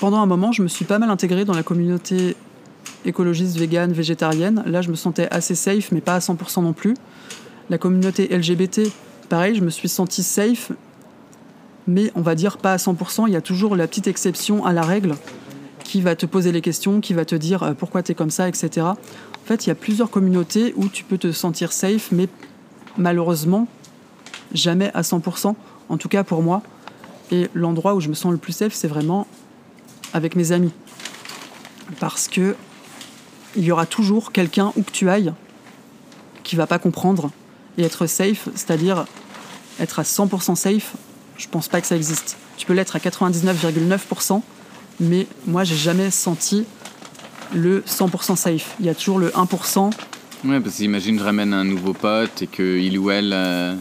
[SPEAKER 2] pendant un moment, je me suis pas mal intégrée dans la communauté écologiste, végane, végétarienne. Là, je me sentais assez safe, mais pas à 100% non plus. La communauté LGBT, pareil, je me suis sentie safe, mais on va dire pas à 100%. Il y a toujours la petite exception à la règle qui va te poser les questions, qui va te dire euh, pourquoi tu es comme ça, etc. En fait, il y a plusieurs communautés où tu peux te sentir safe, mais malheureusement, jamais à 100%, en tout cas pour moi. Et l'endroit où je me sens le plus safe, c'est vraiment avec mes amis. Parce que il y aura toujours quelqu'un où que tu ailles qui va pas comprendre et être safe, c'est-à-dire être à 100% safe, je pense pas que ça existe. Tu peux l'être à 99,9%, mais moi j'ai jamais senti le 100% safe. Il y a toujours le 1%.
[SPEAKER 1] Ouais, parce qu'imagine je ramène un nouveau pote et que il ou elle, euh,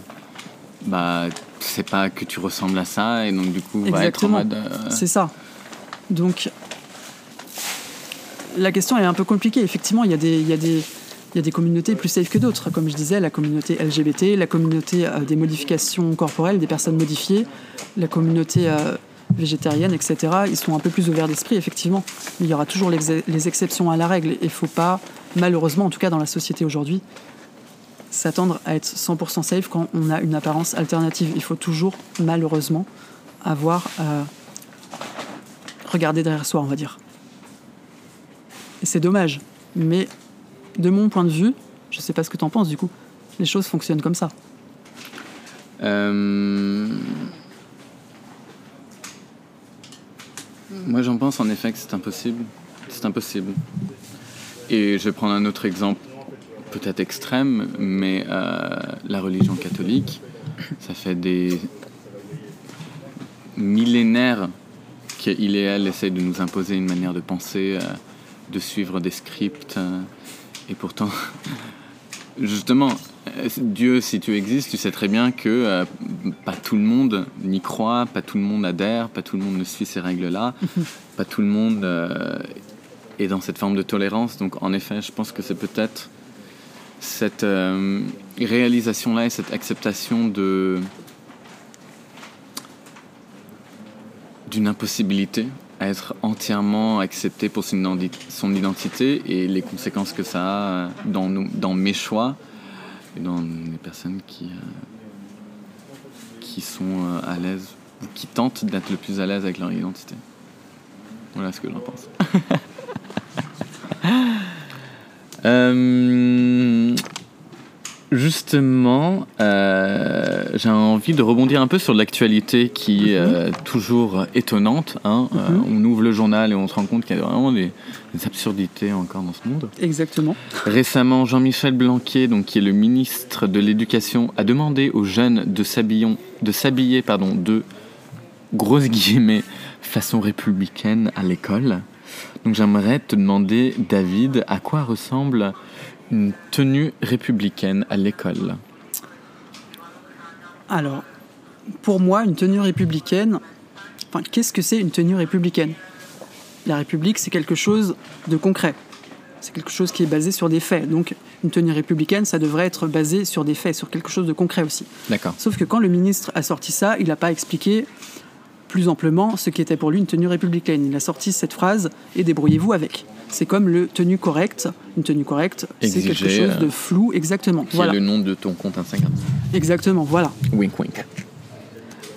[SPEAKER 1] bah, sait pas que tu ressembles à ça et donc du coup va être en
[SPEAKER 2] Exactement.
[SPEAKER 1] mode. euh,
[SPEAKER 2] C'est ça. Donc, la question est un peu compliquée. Effectivement, il y a des, communautés plus safe que d'autres. Comme je disais, la communauté LGBT, la communauté euh, des modifications corporelles, des personnes modifiées, la communauté euh, végétarienne, etc. Ils sont un peu plus ouverts d'esprit, effectivement. Il y aura toujours les, exceptions à la règle. Et il ne faut pas, malheureusement, en tout cas dans la société aujourd'hui, s'attendre à être 100% safe quand on a une apparence alternative. Il faut toujours, malheureusement, avoir euh, regardé derrière soi, on va dire. C'est dommage. Mais de mon point de vue, je sais pas ce que tu en penses du coup, les choses fonctionnent comme ça.
[SPEAKER 1] Euh, Moi, j'en pense en effet que c'est impossible. C'est impossible. Et je vais prendre un autre exemple, peut-être extrême, mais euh, la religion catholique, ça fait des millénaires qu'il et elle essayent de nous imposer une manière de penser, euh, de suivre des scripts. euh, et pourtant, justement, Dieu, si tu existes, tu sais très bien que euh, pas tout le monde n'y croit, pas tout le monde adhère, pas tout le monde ne suit ces règles-là, [LAUGHS] pas tout le monde euh, est dans cette forme de tolérance. Donc, en effet, je pense que c'est peut-être cette euh, réalisation-là et cette acceptation de d'une impossibilité être entièrement accepté pour son, identité et les conséquences que ça a euh, dans, nous- dans mes choix et dans les personnes qui, euh, qui sont euh, à l'aise ou qui tentent d'être le plus à l'aise avec leur identité. Voilà ce que j'en pense. [LAUGHS] justement, euh, j'ai envie de rebondir un peu sur l'actualité qui est euh, toujours étonnante. hein. Euh, on ouvre le journal et on se rend compte qu'il y a vraiment des, des absurdités encore dans ce monde.
[SPEAKER 2] Exactement.
[SPEAKER 1] Récemment, Jean-Michel Blanquer, donc, qui est le ministre de l'Éducation, a demandé aux jeunes de s'habiller, de pardon, de grosses guillemets façon républicaine à l'école. Donc j'aimerais te demander, David, à quoi ressemble une tenue républicaine à l'école
[SPEAKER 2] Alors, pour moi, une tenue républicaine, enfin, qu'est-ce que c'est une tenue républicaine? La République, c'est quelque chose de concret. C'est quelque chose qui est basé sur des faits. Donc, une tenue républicaine, ça devrait être basé sur des faits, sur quelque chose de concret aussi.
[SPEAKER 1] D'accord.
[SPEAKER 2] Sauf que quand le ministre a sorti ça, il n'a pas expliqué plus amplement ce qui était pour lui une tenue républicaine. Il a sorti cette phrase et débrouillez-vous avec. C'est comme le tenue correcte. Une tenue correcte, c'est quelque chose
[SPEAKER 1] euh,
[SPEAKER 2] de flou, exactement.
[SPEAKER 1] Qui
[SPEAKER 2] Voilà.
[SPEAKER 1] le nom de ton compte Instagram
[SPEAKER 2] Exactement, voilà.
[SPEAKER 1] Wink wink.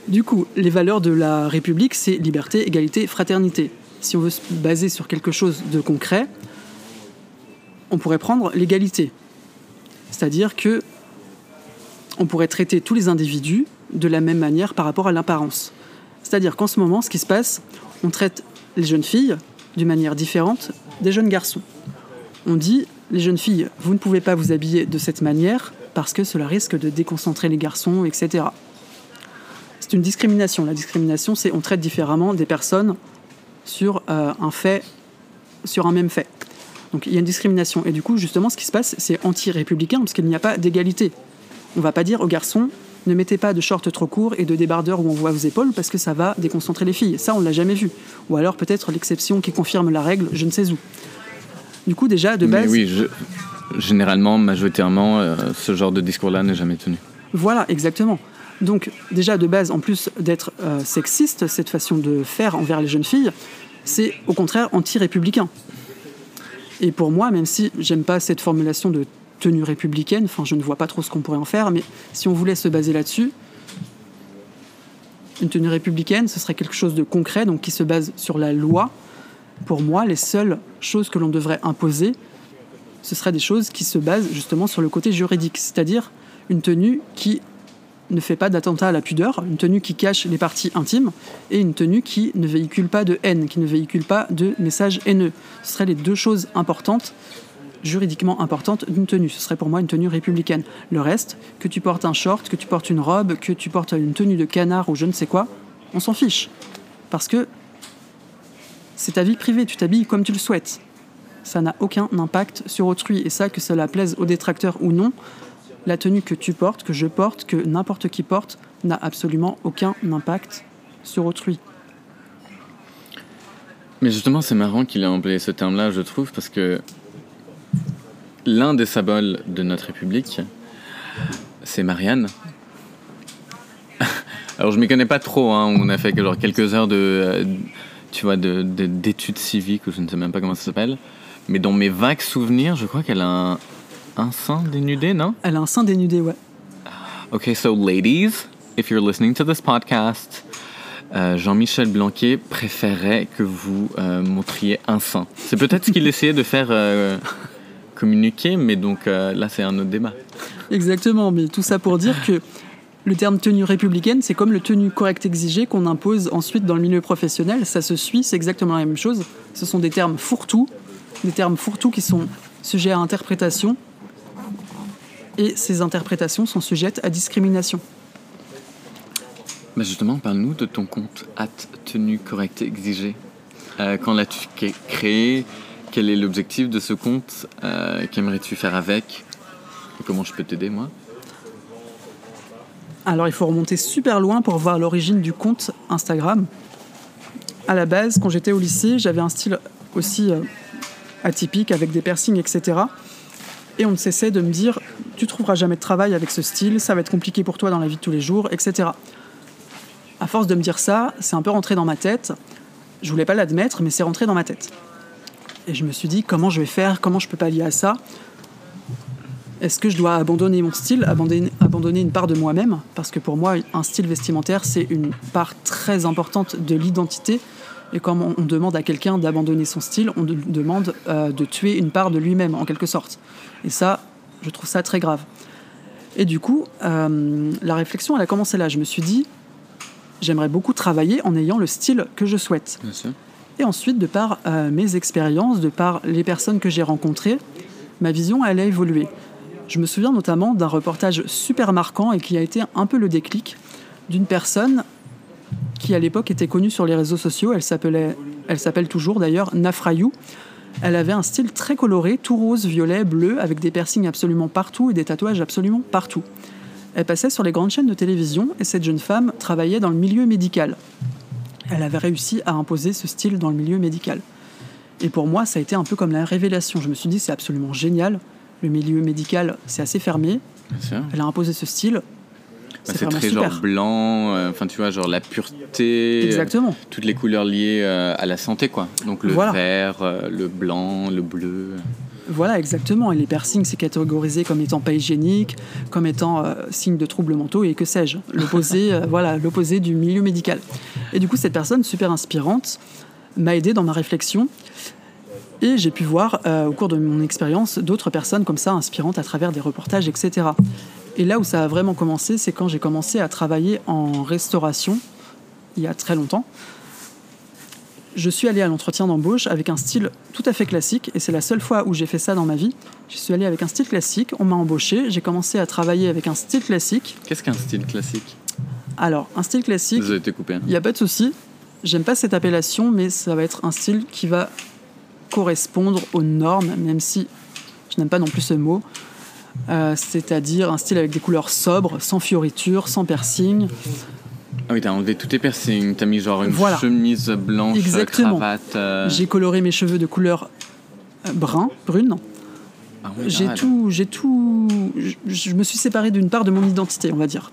[SPEAKER 2] Du coup, les valeurs de la République, c'est liberté, égalité, fraternité. Si on veut se baser sur quelque chose de concret, on pourrait prendre l'égalité. C'est-à-dire que on pourrait traiter tous les individus de la même manière par rapport à l'apparence. C'est-à-dire qu'en ce moment, ce qui se passe, on traite les jeunes filles d'une manière différente des jeunes garçons. On dit, les jeunes filles, vous ne pouvez pas vous habiller de cette manière parce que cela risque de déconcentrer les garçons, etc. C'est une discrimination. La discrimination, c'est on traite différemment des personnes sur euh, un fait, sur un même fait. Donc il y a une discrimination. Et du coup, justement, ce qui se passe, c'est anti-républicain parce qu'il n'y a pas d'égalité. On va pas dire aux garçons, ne mettez pas de shorts trop courts et de débardeurs où on voit vos épaules parce que ça va déconcentrer les filles. Ça, on l'a jamais vu. Ou alors peut-être l'exception qui confirme la règle, je ne sais où. Du coup, déjà, de base.
[SPEAKER 1] Mais oui, je- généralement, majoritairement, euh, ce genre de discours-là n'est jamais tenu.
[SPEAKER 2] Voilà, exactement. Donc, déjà, de base, en plus d'être euh, sexiste, cette façon de faire envers les jeunes filles, c'est au contraire anti-républicain. Et pour moi, même si j'aime pas cette formulation de tenue républicaine, enfin, je ne vois pas trop ce qu'on pourrait en faire, mais si on voulait se baser là-dessus, une tenue républicaine, ce serait quelque chose de concret, donc qui se base sur la loi. Pour moi, les seules choses que l'on devrait imposer, ce seraient des choses qui se basent justement sur le côté juridique, c'est-à-dire une tenue qui ne fait pas d'attentat à la pudeur, une tenue qui cache les parties intimes, et une tenue qui ne véhicule pas de haine, qui ne véhicule pas de messages haineux. Ce seraient les deux choses importantes, juridiquement importantes, d'une tenue. Ce serait pour moi une tenue républicaine. Le reste, que tu portes un short, que tu portes une robe, que tu portes une tenue de canard ou je ne sais quoi, on s'en fiche. Parce que c'est ta vie privée, tu t'habilles comme tu le souhaites. Ça n'a aucun impact sur autrui. Et ça, que cela plaise aux détracteurs ou non, la tenue que tu portes, que je porte, que n'importe qui porte, n'a absolument aucun impact sur autrui.
[SPEAKER 1] Mais justement, c'est marrant qu'il ait employé ce terme-là, je trouve, parce que l'un des symboles de notre République, c'est Marianne. [LAUGHS] Alors, je m'y connais pas trop, hein, on a fait genre quelques heures de, euh, tu vois, de- de- d'études civiques, ou je ne sais même pas comment ça s'appelle. Mais dans mes vagues souvenirs, je crois qu'elle a un, un sein dénudé, non?
[SPEAKER 2] Elle a un sein dénudé, ouais.
[SPEAKER 1] Okay, so ladies, if you're listening to this podcast, euh, Jean-Michel Blanquet préférait que vous euh, montriez un sein. C'est peut-être ce qu'il [LAUGHS] essayait de faire communiquer, mais donc euh, là c'est un autre débat.
[SPEAKER 2] Exactement, mais tout ça pour dire que le terme tenue républicaine, c'est comme le tenue correct exigé qu'on impose ensuite dans le milieu professionnel. Ça se suit, c'est exactement la même chose. Ce sont des termes fourre-tout, des termes fourre-tout qui sont sujets à interprétation. Et ces interprétations sont sujettes à discrimination.
[SPEAKER 1] Mais justement, parle-nous de ton compte at tenue correcte exigée. Euh, quand l'as-tu cré- créé Quel est l'objectif de ce compte Euh, Qu'aimerais-tu faire avec? Comment je peux t'aider, moi?
[SPEAKER 2] Alors il faut remonter super loin pour voir l'origine du compte Instagram. À la base, quand j'étais au lycée, j'avais un style aussi euh, atypique avec des piercings, etc. Et on ne cessait de me dire, tu trouveras jamais de travail avec ce style, ça va être compliqué pour toi dans la vie de tous les jours, etc. À force de me dire ça, c'est un peu rentré dans ma tête. Je voulais pas l'admettre, mais c'est rentré dans ma tête. Et je me suis dit, comment je vais faire? Comment je peux pallier à ça? Est-ce que je dois abandonner mon style, abandonner, une part de moi-même? Parce que pour moi, un style vestimentaire, c'est une part très importante de l'identité. Et quand on, demande à quelqu'un d'abandonner son style, on de- demande euh, de tuer une part de lui-même, en quelque sorte. Et ça, je trouve ça très grave. Et du coup, euh, la réflexion, elle a commencé là. Je me suis dit, j'aimerais beaucoup travailler en ayant le style que je souhaite.
[SPEAKER 1] Bien sûr.
[SPEAKER 2] Et ensuite, de par euh, mes expériences, de par les personnes que j'ai rencontrées, ma vision, elle a évolué. Je me souviens notamment d'un reportage super marquant et qui a été un peu le déclic d'une personne qui à l'époque était connue sur les réseaux sociaux. Elle s'appelle toujours d'ailleurs Nafrayou. Elle avait un style très coloré, tout rose, violet, bleu, avec des piercings absolument partout et des tatouages absolument partout. Elle passait sur les grandes chaînes de télévision et cette jeune femme travaillait dans le milieu médical. Elle avait réussi à imposer ce style dans le milieu médical. Et pour moi, ça a été un peu comme la révélation. Je me suis dit, c'est absolument génial. Le milieu médical, c'est assez fermé. Elle a imposé ce style.
[SPEAKER 1] Bah,
[SPEAKER 2] C'est
[SPEAKER 1] très
[SPEAKER 2] super.
[SPEAKER 1] genre blanc, euh, enfin tu vois, genre la pureté, euh,
[SPEAKER 2] Exactement.
[SPEAKER 1] toutes les couleurs liées euh, à la santé, quoi. Donc le
[SPEAKER 2] Voilà.
[SPEAKER 1] vert, le blanc, le bleu.
[SPEAKER 2] Voilà, exactement. Et les piercings, c'est catégorisé comme étant pas hygiénique, comme étant euh, signe de troubles mentaux et que sais-je. L'opposé, [LAUGHS] euh, voilà, l'opposé du milieu médical. Et du coup, cette personne super inspirante m'a aidé dans ma réflexion. Et j'ai pu voir euh, au cours de mon expérience d'autres personnes comme ça inspirantes à travers des reportages, etc. Et là où ça a vraiment commencé, c'est quand j'ai commencé à travailler en restauration, il y a très longtemps. Je suis allée à l'entretien d'embauche avec un style tout à fait classique, et c'est la seule fois où j'ai fait ça dans ma vie. Je suis allée avec un style classique, on m'a embauché, j'ai commencé à travailler avec un style classique.
[SPEAKER 1] Qu'est-ce qu'un style classique?
[SPEAKER 2] Alors, un style classique,
[SPEAKER 1] Vous avez été coupé. hein.
[SPEAKER 2] il n'y a pas de souci. J'aime pas cette appellation, mais ça va être un style qui va correspondre aux normes, même si je n'aime pas non plus ce mot. euh, c'est-à-dire un style avec des couleurs sobres, sans fioritures, sans piercing.
[SPEAKER 1] Ah oui, t'as enlevé tous tes piercings, t'as mis genre une
[SPEAKER 2] Voilà.
[SPEAKER 1] chemise blanche,
[SPEAKER 2] Exactement.
[SPEAKER 1] cravate. euh,
[SPEAKER 2] J'ai coloré mes cheveux de couleur euh, brun, brune.
[SPEAKER 1] ah oui,
[SPEAKER 2] J'ai tout, j'ai tout. Je, je me suis séparée d'une part de mon identité, on va dire.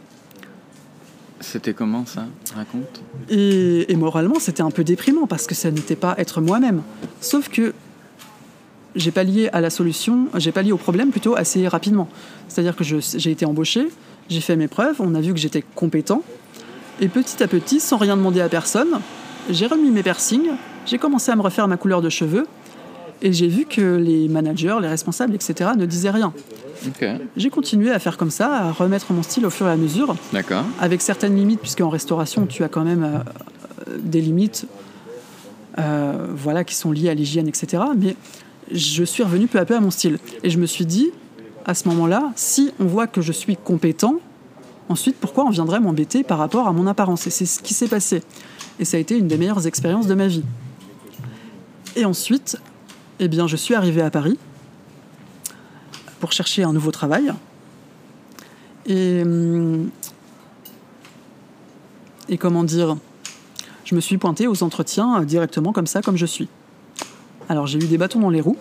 [SPEAKER 1] C'était comment ça? Raconte.
[SPEAKER 2] Et, et moralement, c'était un peu déprimant parce que ça n'était pas être moi-même. Sauf que j'ai pallié à la solution, j'ai pallié au problème plutôt assez rapidement. C'est-à-dire que j'ai été embauché, j'ai fait mes preuves, on a vu que j'étais compétent. Et petit à petit, sans rien demander à personne, j'ai remis mes piercings, j'ai commencé à me refaire ma couleur de cheveux. Et j'ai vu que les managers, les responsables, etc., ne disaient rien. J'ai continué à faire comme ça, à remettre mon style au fur et à mesure
[SPEAKER 1] d'accord.
[SPEAKER 2] avec certaines limites, puisque en restauration, tu as quand même euh, euh, des limites euh, voilà, qui sont liées à l'hygiène, etc. Mais je suis revenu peu à peu à mon style. Et je me suis dit, à ce moment-là, si on voit que je suis compétent, ensuite, pourquoi on viendrait m'embêter par rapport à mon apparence? Et c'est ce qui s'est passé. Et ça a été une des meilleures expériences de ma vie. Et ensuite, eh bien, je suis arrivé à Paris pour chercher un nouveau travail. Et, hum, et comment dire, je me suis pointé aux entretiens euh, directement comme ça, comme je suis. Alors j'ai eu des bâtons dans les roues,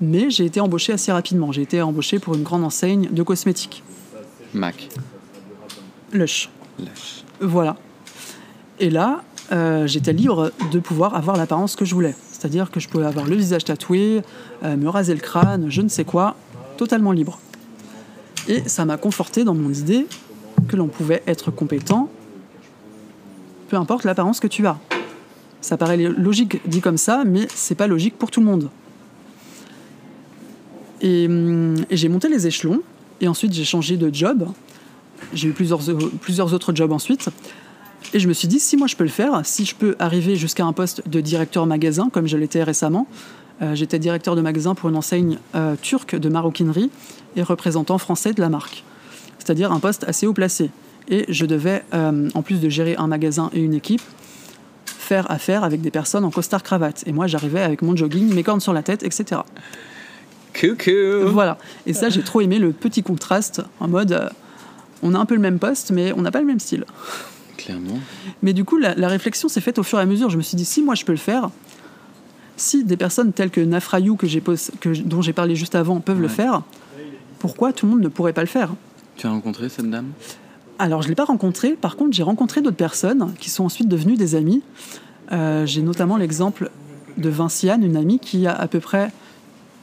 [SPEAKER 2] mais j'ai été embauché assez rapidement. J'ai été embauché pour une grande enseigne de cosmétiques,
[SPEAKER 1] Mac.
[SPEAKER 2] Lush.
[SPEAKER 1] Lâche.
[SPEAKER 2] Voilà. Et là, euh, j'étais libre de pouvoir avoir l'apparence que je voulais. C'est-à-dire que je pouvais avoir le visage tatoué, euh, me raser le crâne, je ne sais quoi, totalement libre. Et ça m'a conforté dans mon idée que l'on pouvait être compétent, peu importe l'apparence que tu as. Ça paraît logique dit comme ça, mais c'est pas logique pour tout le monde. Et, hum, et j'ai monté les échelons, et ensuite j'ai changé de job. J'ai eu plusieurs, plusieurs autres jobs ensuite. Et je me suis dit, si moi je peux le faire, si je peux arriver jusqu'à un poste de directeur magasin, comme je l'étais récemment, euh, j'étais directeur de magasin pour une enseigne euh, turque de maroquinerie et représentant français de la marque. C'est-à-dire un poste assez haut placé. Et je devais, euh, en plus de gérer un magasin et une équipe, faire affaire avec des personnes en costard cravate. Et moi j'arrivais avec mon jogging, mes cornes sur la tête, etc.
[SPEAKER 1] Coucou
[SPEAKER 2] Voilà. Et ça, j'ai trop aimé le petit contraste en mode, euh, on a un peu le même poste, mais on n'a pas le même style.
[SPEAKER 1] Clairement.
[SPEAKER 2] Mais du coup, la, la réflexion s'est faite au fur et à mesure. Je me suis dit, si moi je peux le faire, si des personnes telles que Nafrayou, que j'ai dont j'ai parlé juste avant, peuvent le faire, pourquoi tout le monde ne pourrait pas le faire?
[SPEAKER 1] Tu as rencontré cette dame?
[SPEAKER 2] Alors, je ne l'ai pas rencontré. Par contre, j'ai rencontré d'autres personnes qui sont ensuite devenues des amies. Euh, j'ai notamment l'exemple de Vinciane, une amie qui a à peu près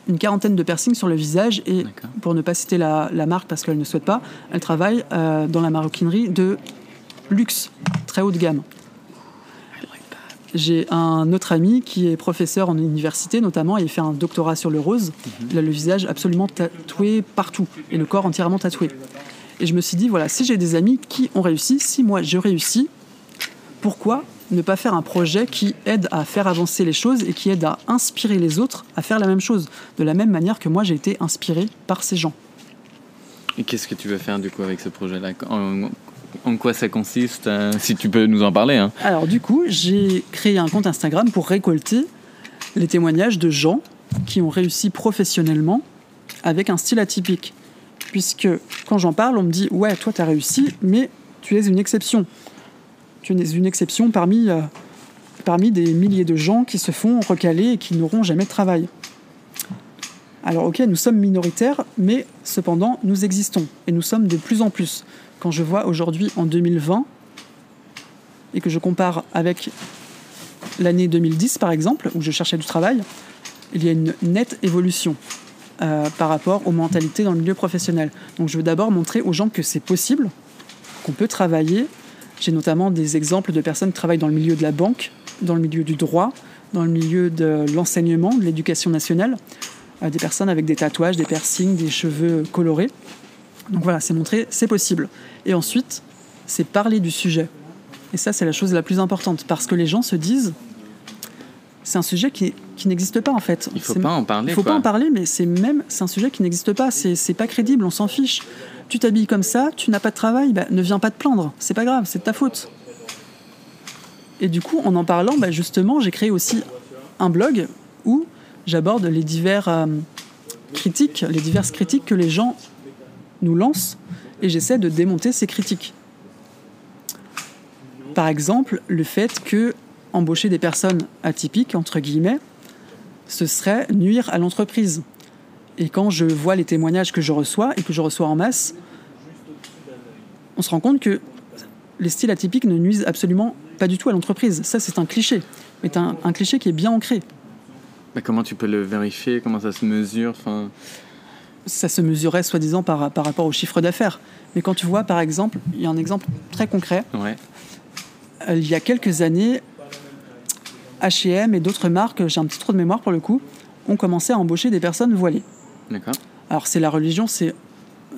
[SPEAKER 2] une quarantaine de piercings sur le visage et pour ne pas citer la, la marque parce qu'elle ne souhaite pas, elle travaille euh, dans la maroquinerie de luxe, très haut de gamme. J'ai un autre ami qui est professeur en université notamment et il fait un doctorat sur le rose. Il a le visage absolument tatoué partout et le corps entièrement tatoué. Et je me suis dit, voilà, si j'ai des amis qui ont réussi, si moi je réussis, pourquoi ne pas faire un projet qui aide à faire avancer les choses et qui aide à inspirer les autres à faire la même chose, de la même manière que moi j'ai été inspiré par ces gens.
[SPEAKER 1] Et qu'est-ce que tu veux faire du coup avec ce projet-là? En, en quoi ça consiste euh, Si tu peux nous en parler. Hein?
[SPEAKER 2] Alors du coup, j'ai créé un compte Instagram pour récolter les témoignages de gens qui ont réussi professionnellement avec un style atypique. Puisque quand j'en parle, on me dit ouais, toi tu as réussi, mais tu es une exception. Une exception parmi, euh, parmi des milliers de gens qui se font recaler et qui n'auront jamais de travail. Alors ok, nous sommes minoritaires, mais cependant, nous existons. Et nous sommes de plus en plus. Quand je vois aujourd'hui, en 2020, et que je compare avec l'année 2010 par exemple, où je cherchais du travail, il y a une nette évolution euh, par rapport aux mentalités dans le milieu professionnel. Donc je veux d'abord montrer aux gens que c'est possible, qu'on peut travailler. J'ai notamment des exemples de personnes qui travaillent dans le milieu de la banque, dans le milieu du droit, dans le milieu de l'enseignement, de l'éducation nationale, euh, des personnes avec des tatouages, des piercings, des cheveux colorés. Donc voilà, c'est montrer, c'est possible. Et ensuite, c'est parler du sujet. Et ça, c'est la chose la plus importante, parce que les gens se disent, c'est un sujet qui, qui n'existe pas en fait.
[SPEAKER 1] Il faut pas en parler.
[SPEAKER 2] il faut
[SPEAKER 1] quoi.
[SPEAKER 2] pas en parler, mais c'est même c'est un sujet qui n'existe pas. C'est c'est pas crédible, on s'en fiche. Tu t'habilles comme ça, tu n'as pas de travail, bah, ne viens pas te plaindre. C'est pas grave, c'est de ta faute. Et du coup, en en parlant, bah, justement, j'ai créé aussi un blog où j'aborde les divers, euh, critiques, les diverses critiques que les gens nous lancent, et j'essaie de démonter ces critiques. Par exemple, le fait que embaucher des personnes atypiques, entre guillemets, ce serait nuire à l'entreprise. Et quand je vois les témoignages que je reçois et que je reçois en masse, on se rend compte que les styles atypiques ne nuisent absolument pas du tout à l'entreprise. Ça, c'est un cliché. Mais un, un cliché qui est bien ancré.
[SPEAKER 1] Mais comment tu peux le vérifier? Comment ça se mesure? Enfin...
[SPEAKER 2] Ça se mesurait soi-disant par, par rapport au chiffre d'affaires. Mais quand tu vois, par exemple, il y a un exemple très concret.
[SPEAKER 1] Ouais.
[SPEAKER 2] Euh, Il y a quelques années, H&M et d'autres marques, j'ai un petit trou de mémoire pour le coup, ont commencé à embaucher des personnes voilées.
[SPEAKER 1] D'accord.
[SPEAKER 2] Alors c'est la religion, c'est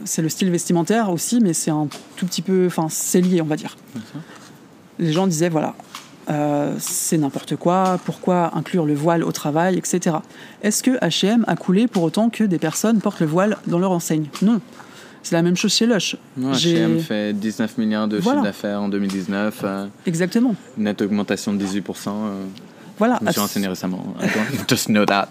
[SPEAKER 2] c'est le style vestimentaire aussi, mais c'est un tout petit peu, enfin c'est lié, on va dire. Les gens disaient voilà, euh, c'est n'importe quoi, pourquoi inclure le voile au travail, etc. Est-ce que H&M a coulé pour autant que des personnes portent le voile dans leur enseigne? Non. C'est la même chose chez Lush.
[SPEAKER 1] H&M fait 19 milliards de
[SPEAKER 2] Voilà.
[SPEAKER 1] chiffre d'affaires en 2019, euh,
[SPEAKER 2] Exactement.
[SPEAKER 1] nette augmentation de 18%. euh,
[SPEAKER 2] Voilà.
[SPEAKER 1] je me suis renseigné récemment. Attends, [LAUGHS] Just know that.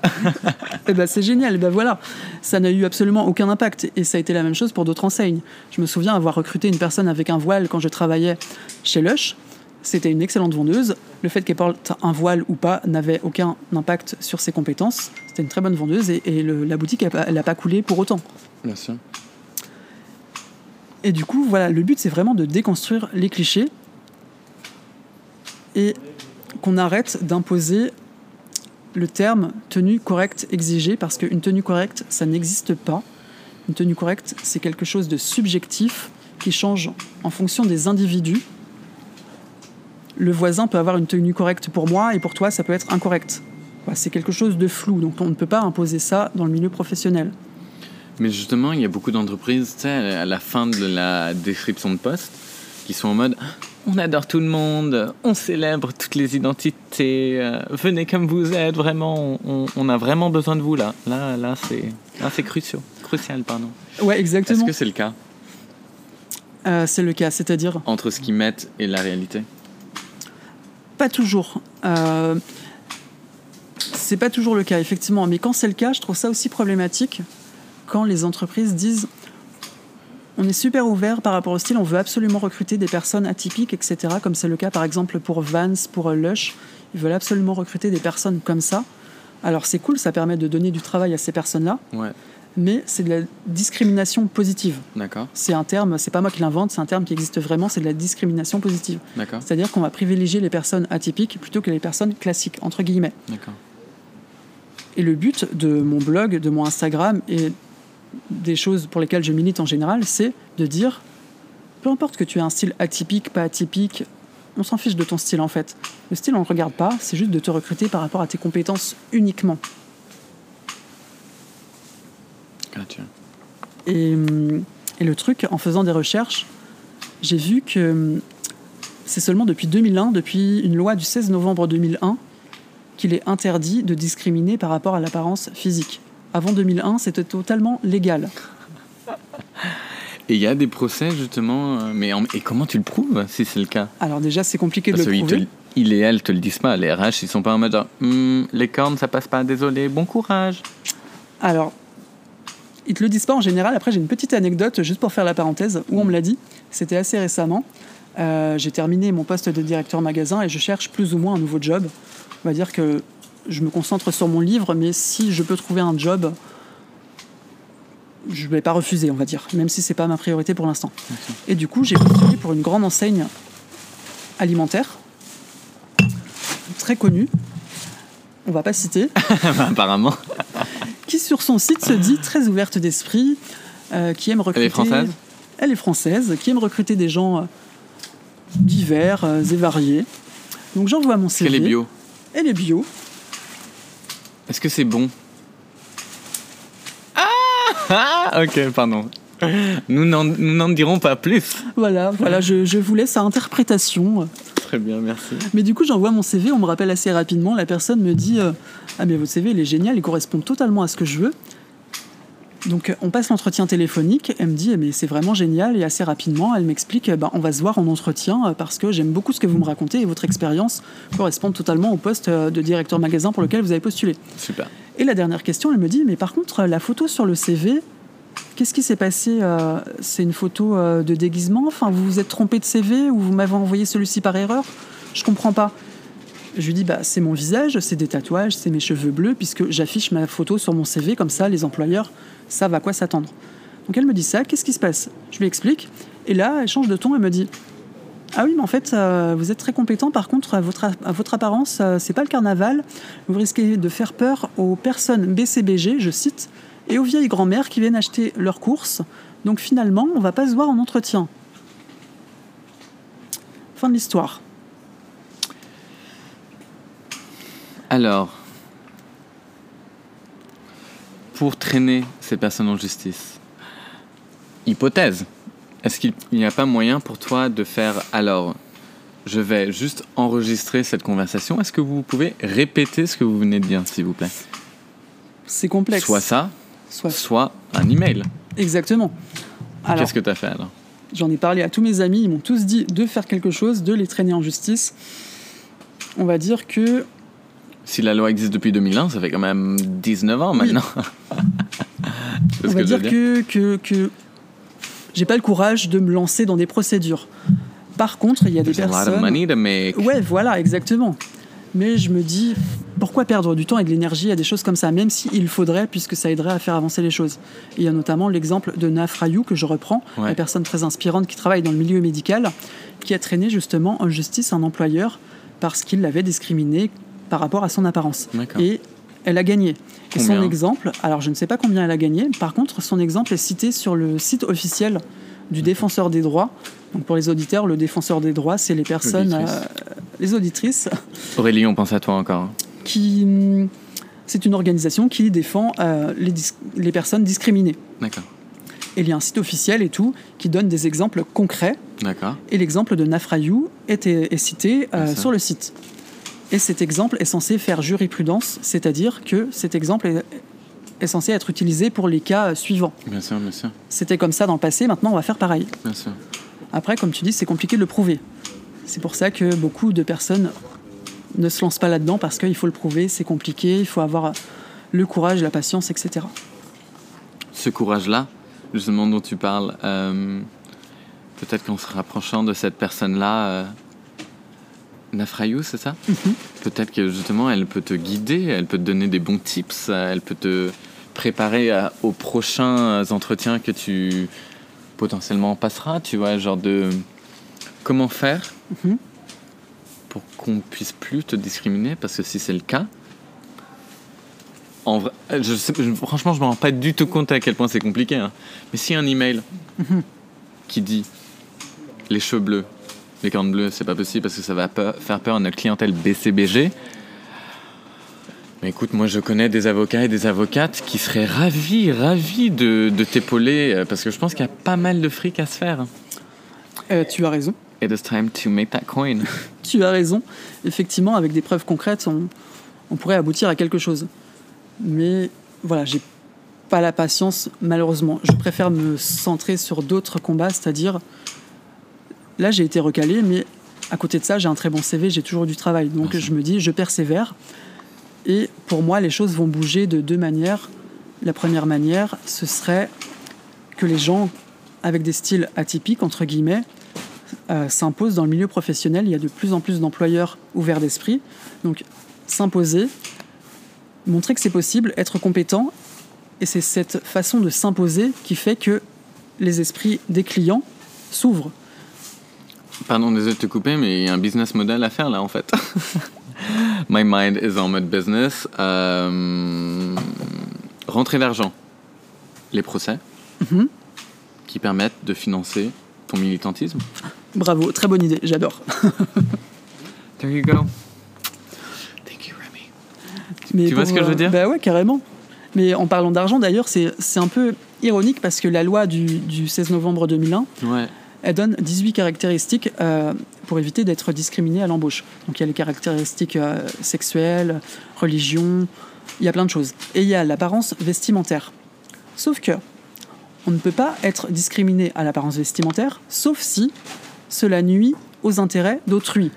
[SPEAKER 2] Eh ben, c'est génial, Eh ben, voilà. Ça n'a eu absolument aucun impact. Et ça a été la même chose pour d'autres enseignes. Je me souviens avoir recruté une personne avec un voile quand je travaillais chez Lush. C'était une excellente vendeuse. Le fait qu'elle porte un voile ou pas n'avait aucun impact sur ses compétences. C'était une très bonne vendeuse et, et le- la boutique, elle n'a pas coulé pour autant.
[SPEAKER 1] Bien sûr.
[SPEAKER 2] Et du coup, voilà, le but, c'est vraiment de déconstruire les clichés et qu'on arrête d'imposer le terme tenue correcte exigée, parce qu'une tenue correcte, ça n'existe pas. Une tenue correcte, c'est quelque chose de subjectif qui change en fonction des individus. Le voisin peut avoir une tenue correcte pour moi et pour toi, ça peut être incorrect. Voilà, C'est quelque chose de flou, donc on ne peut pas imposer ça dans le milieu professionnel.
[SPEAKER 1] Mais justement, il y a beaucoup d'entreprises, à la fin de la description de poste, qui sont en mode on adore tout le monde, on célèbre toutes les identités, euh, venez comme vous êtes, vraiment, on, on a vraiment besoin de vous là. Là, là, c'est, là, c'est crucial, crucial, pardon.
[SPEAKER 2] Ouais,
[SPEAKER 1] Est-ce
[SPEAKER 2] exactement.
[SPEAKER 1] que c'est le cas?
[SPEAKER 2] Euh, c'est le cas, c'est-à-dire?
[SPEAKER 1] Entre ce qu'ils mettent et la réalité?
[SPEAKER 2] Pas toujours. Euh, c'est pas toujours le cas, effectivement. Mais quand c'est le cas, je trouve ça aussi problématique quand les entreprises disent on est super ouvert par rapport au style, on veut absolument recruter des personnes atypiques, etc. Comme c'est le cas par exemple pour Vans, pour Lush. Ils veulent absolument recruter des personnes comme ça. Alors c'est cool, ça permet de donner du travail à ces personnes-là,
[SPEAKER 1] Ouais,
[SPEAKER 2] mais c'est de la discrimination positive.
[SPEAKER 1] d'accord,
[SPEAKER 2] C'est un terme, c'est pas moi qui l'invente, c'est un terme qui existe vraiment, c'est de la discrimination positive.
[SPEAKER 1] d'accord,
[SPEAKER 2] C'est-à-dire qu'on va privilégier les personnes atypiques plutôt que les personnes classiques, entre guillemets.
[SPEAKER 1] d'accord.
[SPEAKER 2] Et le but de mon blog, de mon Instagram et des choses pour lesquelles je milite en général, c'est de dire, peu importe que tu aies un style atypique, pas atypique, on s'en fiche de ton style en fait. Le style, on ne le regarde pas, c'est juste de te recruter par rapport à tes compétences uniquement.
[SPEAKER 1] Gotcha.
[SPEAKER 2] Et, et le truc, en faisant des recherches, j'ai vu que c'est seulement depuis 2001, depuis une loi du 16 novembre 2001, qu'il est interdit de discriminer par rapport à l'apparence physique. Avant 2001, c'était totalement légal.
[SPEAKER 1] Et il y a des procès justement, euh, mais en- et comment tu le prouves si c'est le cas?
[SPEAKER 2] Alors déjà, c'est compliqué
[SPEAKER 1] Parce
[SPEAKER 2] de le
[SPEAKER 1] te
[SPEAKER 2] prouver.
[SPEAKER 1] le- ils et elles te le disent pas, les RH ils sont pas en mode genre, Hmm, les cornes ça passe pas, désolé, bon courage.
[SPEAKER 2] Alors, ils te le disent pas en général. Après, j'ai une petite anecdote, juste pour faire la parenthèse, où on me l'a dit. C'était assez récemment. Euh, j'ai terminé mon poste de directeur magasin et je cherche plus ou moins un nouveau job. On va dire que je me concentre sur mon livre, mais si je peux trouver un job, je ne vais pas refuser, on va dire, même si c'est pas ma priorité pour l'instant. Et du coup, j'ai postulé pour une grande enseigne alimentaire, très connue. On va pas citer [LAUGHS]
[SPEAKER 1] Bah, Apparemment.
[SPEAKER 2] qui sur son site se dit très ouverte d'esprit, euh, qui aime recruter.
[SPEAKER 1] est française?
[SPEAKER 2] Elle est française, qui aime recruter des gens euh, divers euh, et variés. Donc j'envoie mon CV.
[SPEAKER 1] Quel est bio
[SPEAKER 2] Elle est bio.
[SPEAKER 1] Est-ce que c'est bon ah, ah Ok, pardon. Nous n'en nous n'en dirons pas plus.
[SPEAKER 2] Voilà, voilà, je, je vous laisse à interprétation.
[SPEAKER 1] Très bien, merci.
[SPEAKER 2] Mais du coup, j'envoie mon CV, on me rappelle assez rapidement. La personne me dit euh, Ah, mais votre CV, il est génial, il correspond totalement à ce que je veux. Donc, euh, on passe l'entretien téléphonique. Elle me dit eh, Mais c'est vraiment génial. Et assez rapidement, elle m'explique ben, On va se voir en entretien euh, parce que j'aime beaucoup ce que vous me racontez et votre expérience correspond totalement au poste euh, de directeur magasin pour lequel vous avez postulé.
[SPEAKER 1] Super.
[SPEAKER 2] Et la dernière question, elle me dit, mais par contre, la photo sur le CV, qu'est-ce qui s'est passé C'est une photo de déguisement? Enfin, vous vous êtes trompé de CV ou vous m'avez envoyé celui-ci par erreur? Je comprends pas. Je lui dis, bah, c'est mon visage, c'est des tatouages, c'est mes cheveux bleus, puisque j'affiche ma photo sur mon CV, comme ça, les employeurs savent à quoi s'attendre. Donc elle me dit ça, qu'est-ce qui se passe? Je lui explique, et là, elle change de ton, elle me dit, ah oui, mais en fait, euh, vous êtes très compétent. Par contre, à votre, apparence, euh, c'est pas le carnaval. Vous risquez de faire peur aux personnes BCBG, je cite, et aux vieilles grand-mères qui viennent acheter leurs courses. Donc finalement, on va pas se voir en entretien. Fin de l'histoire.
[SPEAKER 1] Alors, pour traîner ces personnes en justice, hypothèse, est-ce qu'il n'y a pas moyen pour toi de faire alors je vais juste enregistrer cette conversation. Est-ce que vous pouvez répéter ce que vous venez de dire, s'il vous plaît?
[SPEAKER 2] C'est complexe.
[SPEAKER 1] Soit ça,
[SPEAKER 2] Soit.
[SPEAKER 1] soit un email.
[SPEAKER 2] Exactement.
[SPEAKER 1] Qu'est-ce que tu as fait alors?
[SPEAKER 2] J'en ai parlé à tous mes amis, ils m'ont tous dit de faire quelque chose, de les traîner en justice. On va dire que
[SPEAKER 1] Si la loi existe depuis 2001, ça fait quand même 19 ans
[SPEAKER 2] Oui.
[SPEAKER 1] maintenant. [LAUGHS] C'est
[SPEAKER 2] on va
[SPEAKER 1] que
[SPEAKER 2] dire que, que, que j'ai pas le courage de me lancer dans des procédures. Par contre, il y a des
[SPEAKER 1] There's a
[SPEAKER 2] personnes.
[SPEAKER 1] money to make.
[SPEAKER 2] Ouais, voilà, exactement. Mais je me dis, pourquoi perdre du temps et de l'énergie à des choses comme ça, même s'il faudrait, puisque ça aiderait à faire avancer les choses. Et il y a notamment l'exemple de Naf Rayou que je reprends,
[SPEAKER 1] Ouais.
[SPEAKER 2] la personne très inspirante qui travaille dans le milieu médical, qui a traîné justement en justice un employeur parce qu'il l'avait discriminé par rapport à son apparence. Et elle a gagné. Et son exemple, alors je ne sais pas combien elle a gagné, par contre son exemple est cité sur le site officiel du défenseur des droits. Donc pour les auditeurs, le défenseur des droits, c'est les personnes,
[SPEAKER 1] Auditrices.
[SPEAKER 2] euh, les auditrices,
[SPEAKER 1] Aurélie, on pense à toi encore.
[SPEAKER 2] qui. hum, C'est une organisation qui défend euh, les, les personnes discriminées.
[SPEAKER 1] D'accord.
[SPEAKER 2] Et il y a un site officiel et tout qui donne des exemples concrets.
[SPEAKER 1] D'accord.
[SPEAKER 2] Et l'exemple de Nafrayou est, est cité euh, sur le site. Et cet exemple est censé faire jurisprudence, c'est-à-dire que cet exemple est, est censé être utilisé pour les cas euh, suivants.
[SPEAKER 1] Bien sûr, bien sûr,
[SPEAKER 2] C'était comme ça dans le passé, maintenant on va faire pareil.
[SPEAKER 1] bien sûr.
[SPEAKER 2] Après, comme tu dis, c'est compliqué de le prouver. C'est pour ça que beaucoup de personnes ne se lancent pas là-dedans parce qu'il faut le prouver, c'est compliqué, il faut avoir le courage, la patience, etc.
[SPEAKER 1] Ce courage-là, justement dont tu parles, euh, peut-être qu'en se rapprochant de cette personne-là, euh, Nafrayou, c'est ça Peut-être que justement, elle peut te guider, elle peut te donner des bons tips, elle peut te préparer à- aux prochains entretiens que tu potentiellement passeras, tu vois, genre de comment faire
[SPEAKER 2] Mhm.
[SPEAKER 1] pour qu'on puisse plus te discriminer, parce que si c'est le cas, en vrai, je sais, je- franchement, je me rends pas du tout compte à quel point c'est compliqué. hein. Mais si un email qui dit les cheveux bleus, les cornes bleues, c'est pas possible parce que ça va pe- faire peur à notre clientèle BCBG. Mais écoute, moi je connais des avocats et des avocates qui seraient ravis, ravis de, de t'épauler euh, parce que je pense qu'il y a pas mal de fric à se faire.
[SPEAKER 2] Euh, tu as raison.
[SPEAKER 1] It is time to make that coin. [LAUGHS]
[SPEAKER 2] Tu as raison. Effectivement, avec des preuves concrètes, on, on pourrait aboutir à quelque chose. Mais voilà, j'ai pas la patience, malheureusement. Je préfère me centrer sur d'autres combats, c'est-à-dire, là j'ai été recalé, mais à côté de ça, j'ai un très bon CV, j'ai toujours du travail. Donc je me dis, je persévère. Et pour moi, les choses vont bouger de deux manières. La première manière, ce serait que les gens avec des styles atypiques, entre guillemets, euh, s'imposent dans le milieu professionnel. Il y a de plus en plus d'employeurs ouverts d'esprit. Donc s'imposer, montrer que c'est possible, être compétent. Et c'est cette façon de s'imposer qui fait que les esprits des clients s'ouvrent.
[SPEAKER 1] Pardon, désolé de te couper, mais il y a un business model à faire là en fait. [LAUGHS] My mind is on mode business. Euh, rentrer d'argent. Les procès
[SPEAKER 2] Mhm.
[SPEAKER 1] qui permettent de financer ton militantisme.
[SPEAKER 2] Bravo, très bonne idée, j'adore. [LAUGHS]
[SPEAKER 1] There you go. Thank you, Remy.
[SPEAKER 2] Mais
[SPEAKER 1] Tu vois ce que je veux dire?
[SPEAKER 2] Bah ouais, carrément. Mais en parlant d'argent, d'ailleurs, c'est c'est un peu ironique parce que la loi du, du 16 novembre 2001,
[SPEAKER 1] Ouais.
[SPEAKER 2] Elle donne 18 caractéristiques euh, pour éviter d'être discriminé à l'embauche. Donc il y a les caractéristiques euh, sexuelles, religion, il y a plein de choses. Et il y a l'apparence vestimentaire. Sauf que on ne peut pas être discriminé à l'apparence vestimentaire, sauf si cela nuit aux intérêts d'autrui.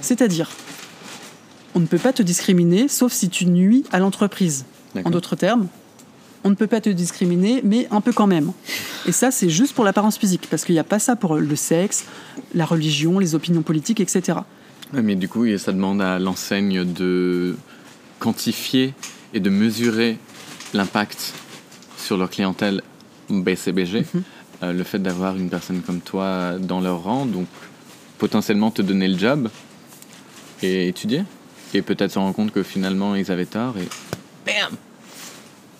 [SPEAKER 2] C'est-à-dire, on ne peut pas te discriminer sauf si tu nuis à l'entreprise. En d'autres termes, on ne peut pas te discriminer, mais un peu quand même. Et ça, c'est juste pour l'apparence physique, parce qu'il n'y a pas ça pour le sexe, la religion, les opinions politiques, etc.
[SPEAKER 1] Ouais, mais du coup, ça demande à l'enseigne de quantifier et de mesurer l'impact sur leur clientèle BCBG,
[SPEAKER 2] Mhm.
[SPEAKER 1] euh, le fait d'avoir une personne comme toi dans leur rang, donc potentiellement te donner le job et étudier, et peut-être se rendre compte que finalement ils avaient tort et bam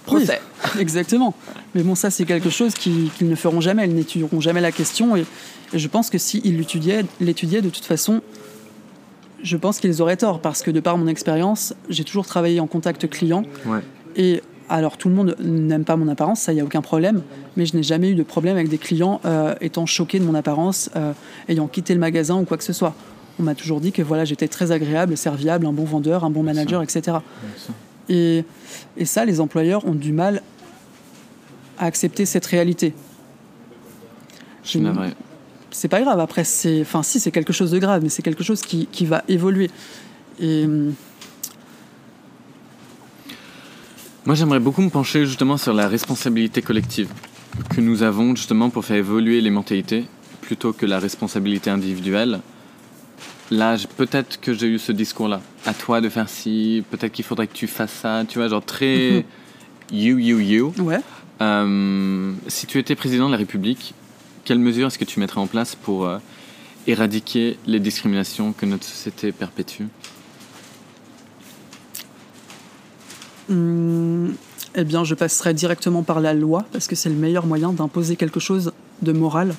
[SPEAKER 1] Procès
[SPEAKER 2] Oui, exactement. Mais bon, ça, c'est quelque chose qui- qu'ils ne feront jamais. Ils n'étudieront jamais la question. Et, et je pense que s'ils l'étudiaient, l'étudiaient, de toute façon, je pense qu'ils auraient tort. Parce que de par mon expérience, j'ai toujours travaillé en contact client.
[SPEAKER 1] Ouais.
[SPEAKER 2] Et alors, tout le monde n'aime pas mon apparence, ça, il n'y a aucun problème. Mais je n'ai jamais eu de problème avec des clients euh, étant choqués de mon apparence, euh, ayant quitté le magasin ou quoi que ce soit. On m'a toujours dit que voilà, j'étais très agréable, serviable, un bon vendeur, un bon manager, etc. Et, et ça, les employeurs ont du mal à accepter cette réalité. C'est pas grave, après, c'est. Enfin, si, c'est quelque chose de grave, mais c'est quelque chose qui, qui va évoluer. Et. hum,
[SPEAKER 1] Moi, j'aimerais beaucoup me pencher justement sur la responsabilité collective que nous avons justement pour faire évoluer les mentalités plutôt que la responsabilité individuelle. Là, peut-être que j'ai eu ce discours-là. À toi de faire ci, peut-être qu'il faudrait que tu fasses ça, tu vois, genre très [LAUGHS] you, you, you.
[SPEAKER 2] Ouais.
[SPEAKER 1] Euh, si tu étais président de la République, quelles mesures est-ce que tu mettrais en place pour euh, éradiquer les discriminations que notre société perpétue?
[SPEAKER 2] Hum, eh bien, je passerai directement par la loi, parce que c'est le meilleur moyen d'imposer quelque chose de moral.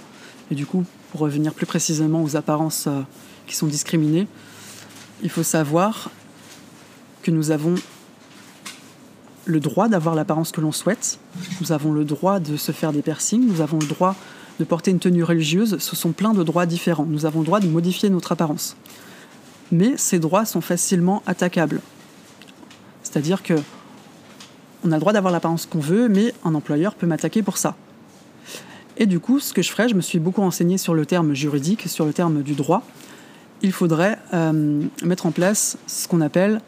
[SPEAKER 2] Et du coup, pour revenir plus précisément aux apparences euh, qui sont discriminées, il faut savoir que nous avons le droit d'avoir l'apparence que l'on souhaite, nous avons le droit de se faire des piercings, nous avons le droit de porter une tenue religieuse, ce sont plein de droits différents. Nous avons le droit de modifier notre apparence. Mais ces droits sont facilement attaquables. C'est-à-dire que on a le droit d'avoir l'apparence qu'on veut, mais un employeur peut m'attaquer pour ça. Et du coup, ce que je ferais, je me suis beaucoup renseigné sur le terme juridique, sur le terme du droit. Il faudrait euh, mettre en place ce qu'on appelle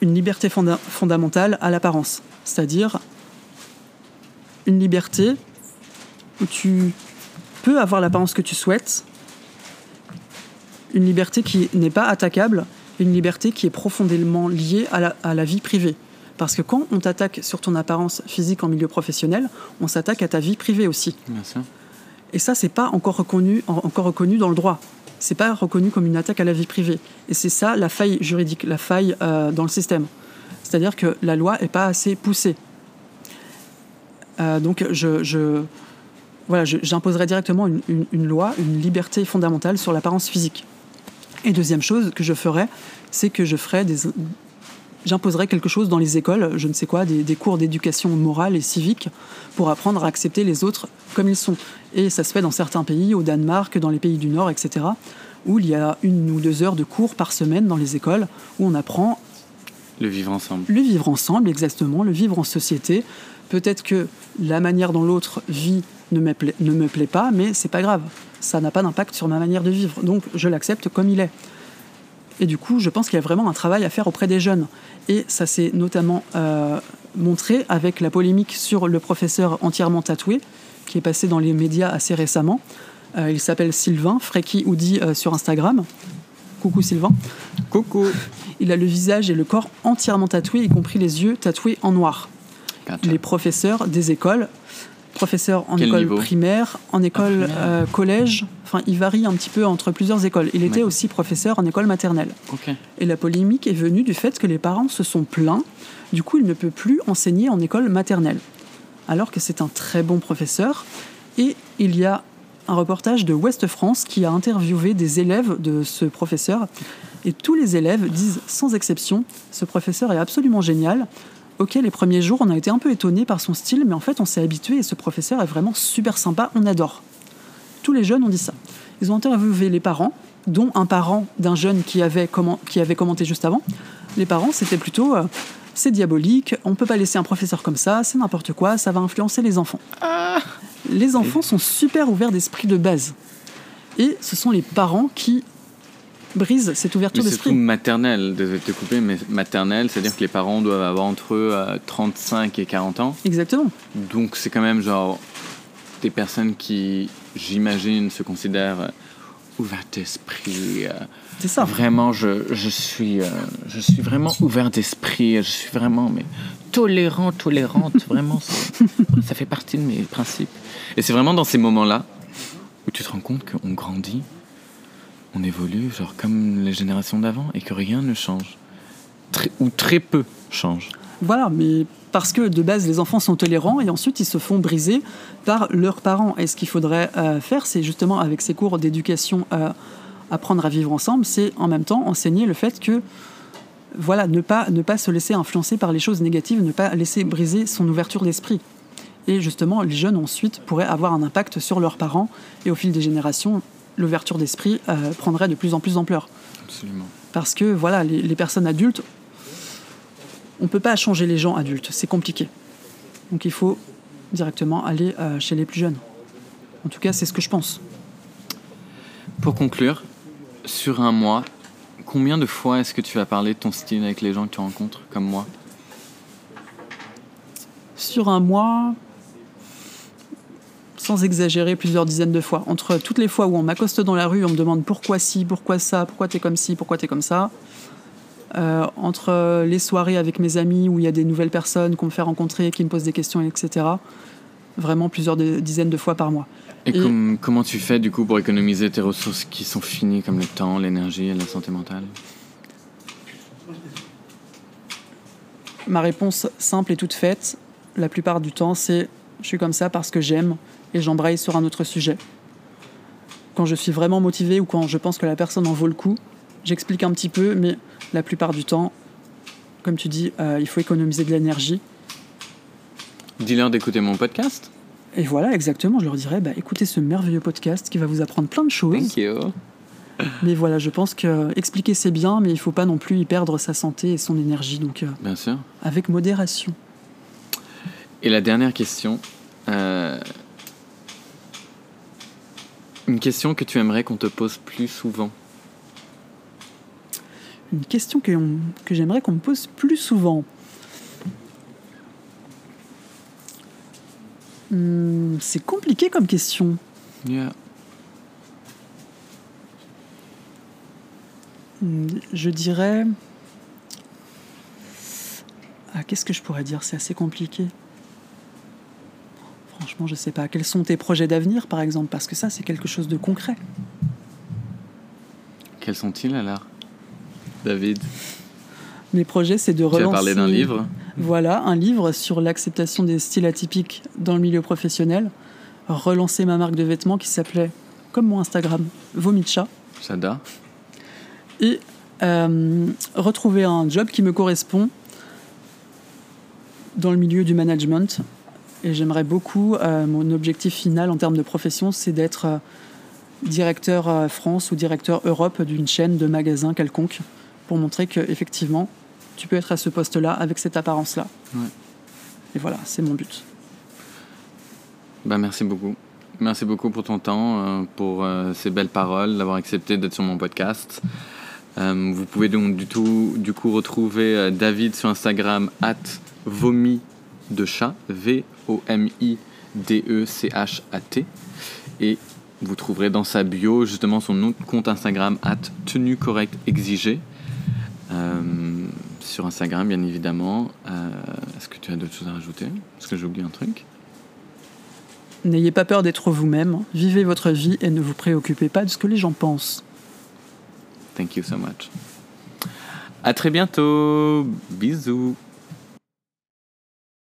[SPEAKER 2] une liberté fonda- fondamentale à l'apparence, c'est-à-dire une liberté où tu peux avoir l'apparence que tu souhaites, une liberté qui n'est pas attaquable, une liberté qui est profondément liée à la, vie privée. Parce que quand on t'attaque sur ton apparence physique en milieu professionnel, on s'attaque à ta vie privée aussi. Et ça, c'est pas encore reconnu, en- encore reconnu dans le droit. C'est pas reconnu comme une attaque à la vie privée. Et c'est ça la faille juridique, la faille euh, dans le système. C'est-à-dire que la loi est pas assez poussée. Euh, donc, je, voilà, j'imposerai directement une, une- une loi, une liberté fondamentale sur l'apparence physique. Et deuxième chose que je ferai, c'est que je ferai des, j'imposerai quelque chose dans les écoles, je ne sais quoi, des, des cours d'éducation morale et civique pour apprendre à accepter les autres comme ils sont. Et ça se fait dans certains pays, au Danemark, dans les pays du Nord, etc., où il y a une ou deux heures de cours par semaine dans les écoles où on apprend
[SPEAKER 1] Le vivre ensemble.
[SPEAKER 2] le vivre ensemble, exactement, le vivre en société. Peut-être que la manière dont l'autre vit ne me, plaît, ne me plaît pas, mais c'est pas grave. Ça n'a pas d'impact sur ma manière de vivre. Donc je l'accepte comme il est. Et du coup, je pense qu'il y a vraiment un travail à faire auprès des jeunes. Et ça s'est notamment euh, montré avec la polémique sur le professeur entièrement tatoué, qui est passé dans les médias assez récemment. Euh, il s'appelle Sylvain, Freki Oudi euh, sur Instagram. Coucou Sylvain.
[SPEAKER 1] Coucou
[SPEAKER 2] Il a le visage et le corps entièrement tatoués, y compris les yeux tatoués en noir.
[SPEAKER 1] Gotcha.
[SPEAKER 2] Les professeurs des écoles, professeurs en
[SPEAKER 1] Quel
[SPEAKER 2] école primaire, en école
[SPEAKER 1] primaire.
[SPEAKER 2] euh, collège, enfin il varie un petit peu entre plusieurs écoles. Il était aussi professeur en école maternelle. Et la polémique est venue du fait que les parents se sont plaints, du coup il ne peut plus enseigner en école maternelle. Alors que c'est un très bon professeur. Et il y a un reportage de Ouest France qui a interviewé des élèves de ce professeur. Et tous les élèves disent sans exception, ce professeur est absolument génial. Ok, les premiers jours, on a été un peu étonnés par son style, mais en fait, on s'est habitué et ce professeur est vraiment super sympa, on adore. Tous les jeunes ont dit ça. Ils ont interviewé les parents, dont un parent d'un jeune qui avait, comment- qui avait commenté juste avant. Les parents, c'était plutôt euh, c'est diabolique, on peut pas laisser un professeur comme ça, c'est n'importe quoi, ça va influencer les enfants. Les enfants sont super ouverts d'esprit de base. Et ce sont les parents qui brise cette ouverture
[SPEAKER 1] Mais c'est
[SPEAKER 2] d'esprit.
[SPEAKER 1] maternelle, désolé de te couper, mais maternelle, c'est-à-dire que les parents doivent avoir entre euh, 35 et 40 ans.
[SPEAKER 2] Exactement.
[SPEAKER 1] Donc c'est quand même genre des personnes qui, j'imagine, se considèrent euh, ouvertes d'esprit. euh,
[SPEAKER 2] C'est ça.
[SPEAKER 1] Vraiment, je, je suis, euh, je suis vraiment ouvert d'esprit. Je suis vraiment mais, tolérant, tolérante. [LAUGHS] vraiment, ça fait partie de mes principes. Et c'est vraiment dans ces moments-là où tu te rends compte qu'on grandit, on évolue, genre comme les générations d'avant, et que rien ne change. Ou très peu change.
[SPEAKER 2] Voilà, mais parce que de base, les enfants sont tolérants et ensuite ils se font briser par leurs parents. Et ce qu'il faudrait euh, faire, c'est justement avec ces cours d'éducation, euh, apprendre à vivre ensemble, c'est en même temps enseigner le fait que, voilà, ne pas, ne pas se laisser influencer par les choses négatives, ne pas laisser briser son ouverture d'esprit. Et justement, les jeunes ensuite pourraient avoir un impact sur leurs parents et au fil des générations, l'ouverture d'esprit euh, prendrait de plus en plus d'ampleur.
[SPEAKER 1] Absolument.
[SPEAKER 2] Parce que voilà, les, les personnes adultes, on ne peut pas changer les gens adultes, c'est compliqué. Donc il faut directement aller euh, chez les plus jeunes. En tout cas, c'est ce que je pense.
[SPEAKER 1] Pour conclure, sur un mois, combien de fois est-ce que tu vas parler de ton style avec les gens que tu rencontres, comme moi?
[SPEAKER 2] Sur un mois, sans exagérer, plusieurs dizaines de fois. Entre toutes les fois où on m'accoste dans la rue, on me demande pourquoi ci, pourquoi ça, pourquoi t'es comme ci, pourquoi t'es comme ça. Euh, entre les soirées avec mes amis où il y a des nouvelles personnes qu'on me fait rencontrer, qui me posent des questions, etc. Vraiment plusieurs de- dizaines de fois par mois.
[SPEAKER 1] Et,
[SPEAKER 2] Et-
[SPEAKER 1] com- comment tu fais du coup pour économiser tes ressources qui sont finies comme le temps, l'énergie et la santé mentale?
[SPEAKER 2] Ma réponse simple et toute faite, la plupart du temps, c'est je suis comme ça parce que j'aime et j'embraye sur un autre sujet. Quand je suis vraiment motivé ou quand je pense que la personne en vaut le coup, j'explique un petit peu, mais la plupart du temps, comme tu dis, euh, il faut économiser de l'énergie.
[SPEAKER 1] Dis-leur d'écouter mon podcast.
[SPEAKER 2] Et voilà, exactement, je leur dirais, bah, écoutez ce merveilleux podcast qui va vous apprendre plein de choses.
[SPEAKER 1] Thank you. [LAUGHS]
[SPEAKER 2] Mais voilà, je pense que expliquer c'est bien, mais il faut pas non plus y perdre sa santé et son énergie, donc euh,
[SPEAKER 1] Bien sûr.
[SPEAKER 2] avec modération.
[SPEAKER 1] Et la dernière question. euh, Une question que tu aimerais qu'on te pose plus souvent.
[SPEAKER 2] Une question que, j'aimerais qu'on me pose plus souvent. Hmm, c'est compliqué comme question.
[SPEAKER 1] Yeah.
[SPEAKER 2] Hmm, Je dirais. Ah, qu'est-ce que je pourrais dire? C'est assez compliqué. Franchement, je sais pas. Quels sont tes projets d'avenir, par exemple? Parce que ça, c'est quelque chose de concret.
[SPEAKER 1] Quels sont-ils alors? David,
[SPEAKER 2] Mes projets, c'est de
[SPEAKER 1] tu
[SPEAKER 2] relancer.
[SPEAKER 1] as parlé d'un livre.
[SPEAKER 2] Voilà, un livre sur l'acceptation des styles atypiques dans le milieu professionnel. Relancer ma marque de vêtements qui s'appelait, comme mon Instagram, Vomitcha.
[SPEAKER 1] J'adore.
[SPEAKER 2] Et euh, retrouver un job qui me correspond dans le milieu du management. Et j'aimerais beaucoup, euh, mon objectif final en termes de profession, c'est d'être euh, directeur euh, France ou directeur Europe d'une chaîne de magasins quelconque pour montrer que effectivement tu peux être à ce poste-là avec cette apparence-là.
[SPEAKER 1] Ouais.
[SPEAKER 2] Et voilà, c'est mon but.
[SPEAKER 1] Bah, merci beaucoup. Merci beaucoup pour ton temps, pour ces belles paroles, d'avoir accepté d'être sur mon podcast. Vous pouvez donc du, tout, du coup retrouver David sur Instagram, at vomi de chat, V-O-M-I-D-E-C-H-A-T. Et vous trouverez dans sa bio justement son compte Instagram, at tenue correcte exigée. Euh, sur Instagram, bien évidemment. Euh, Est-ce que tu as d'autres choses à rajouter? Est-ce que j'ai oublié un truc
[SPEAKER 2] N'ayez pas peur d'être vous-même, vivez votre vie et ne vous préoccupez pas de ce que les gens pensent.
[SPEAKER 1] Thank you so much. À très bientôt. Bisous.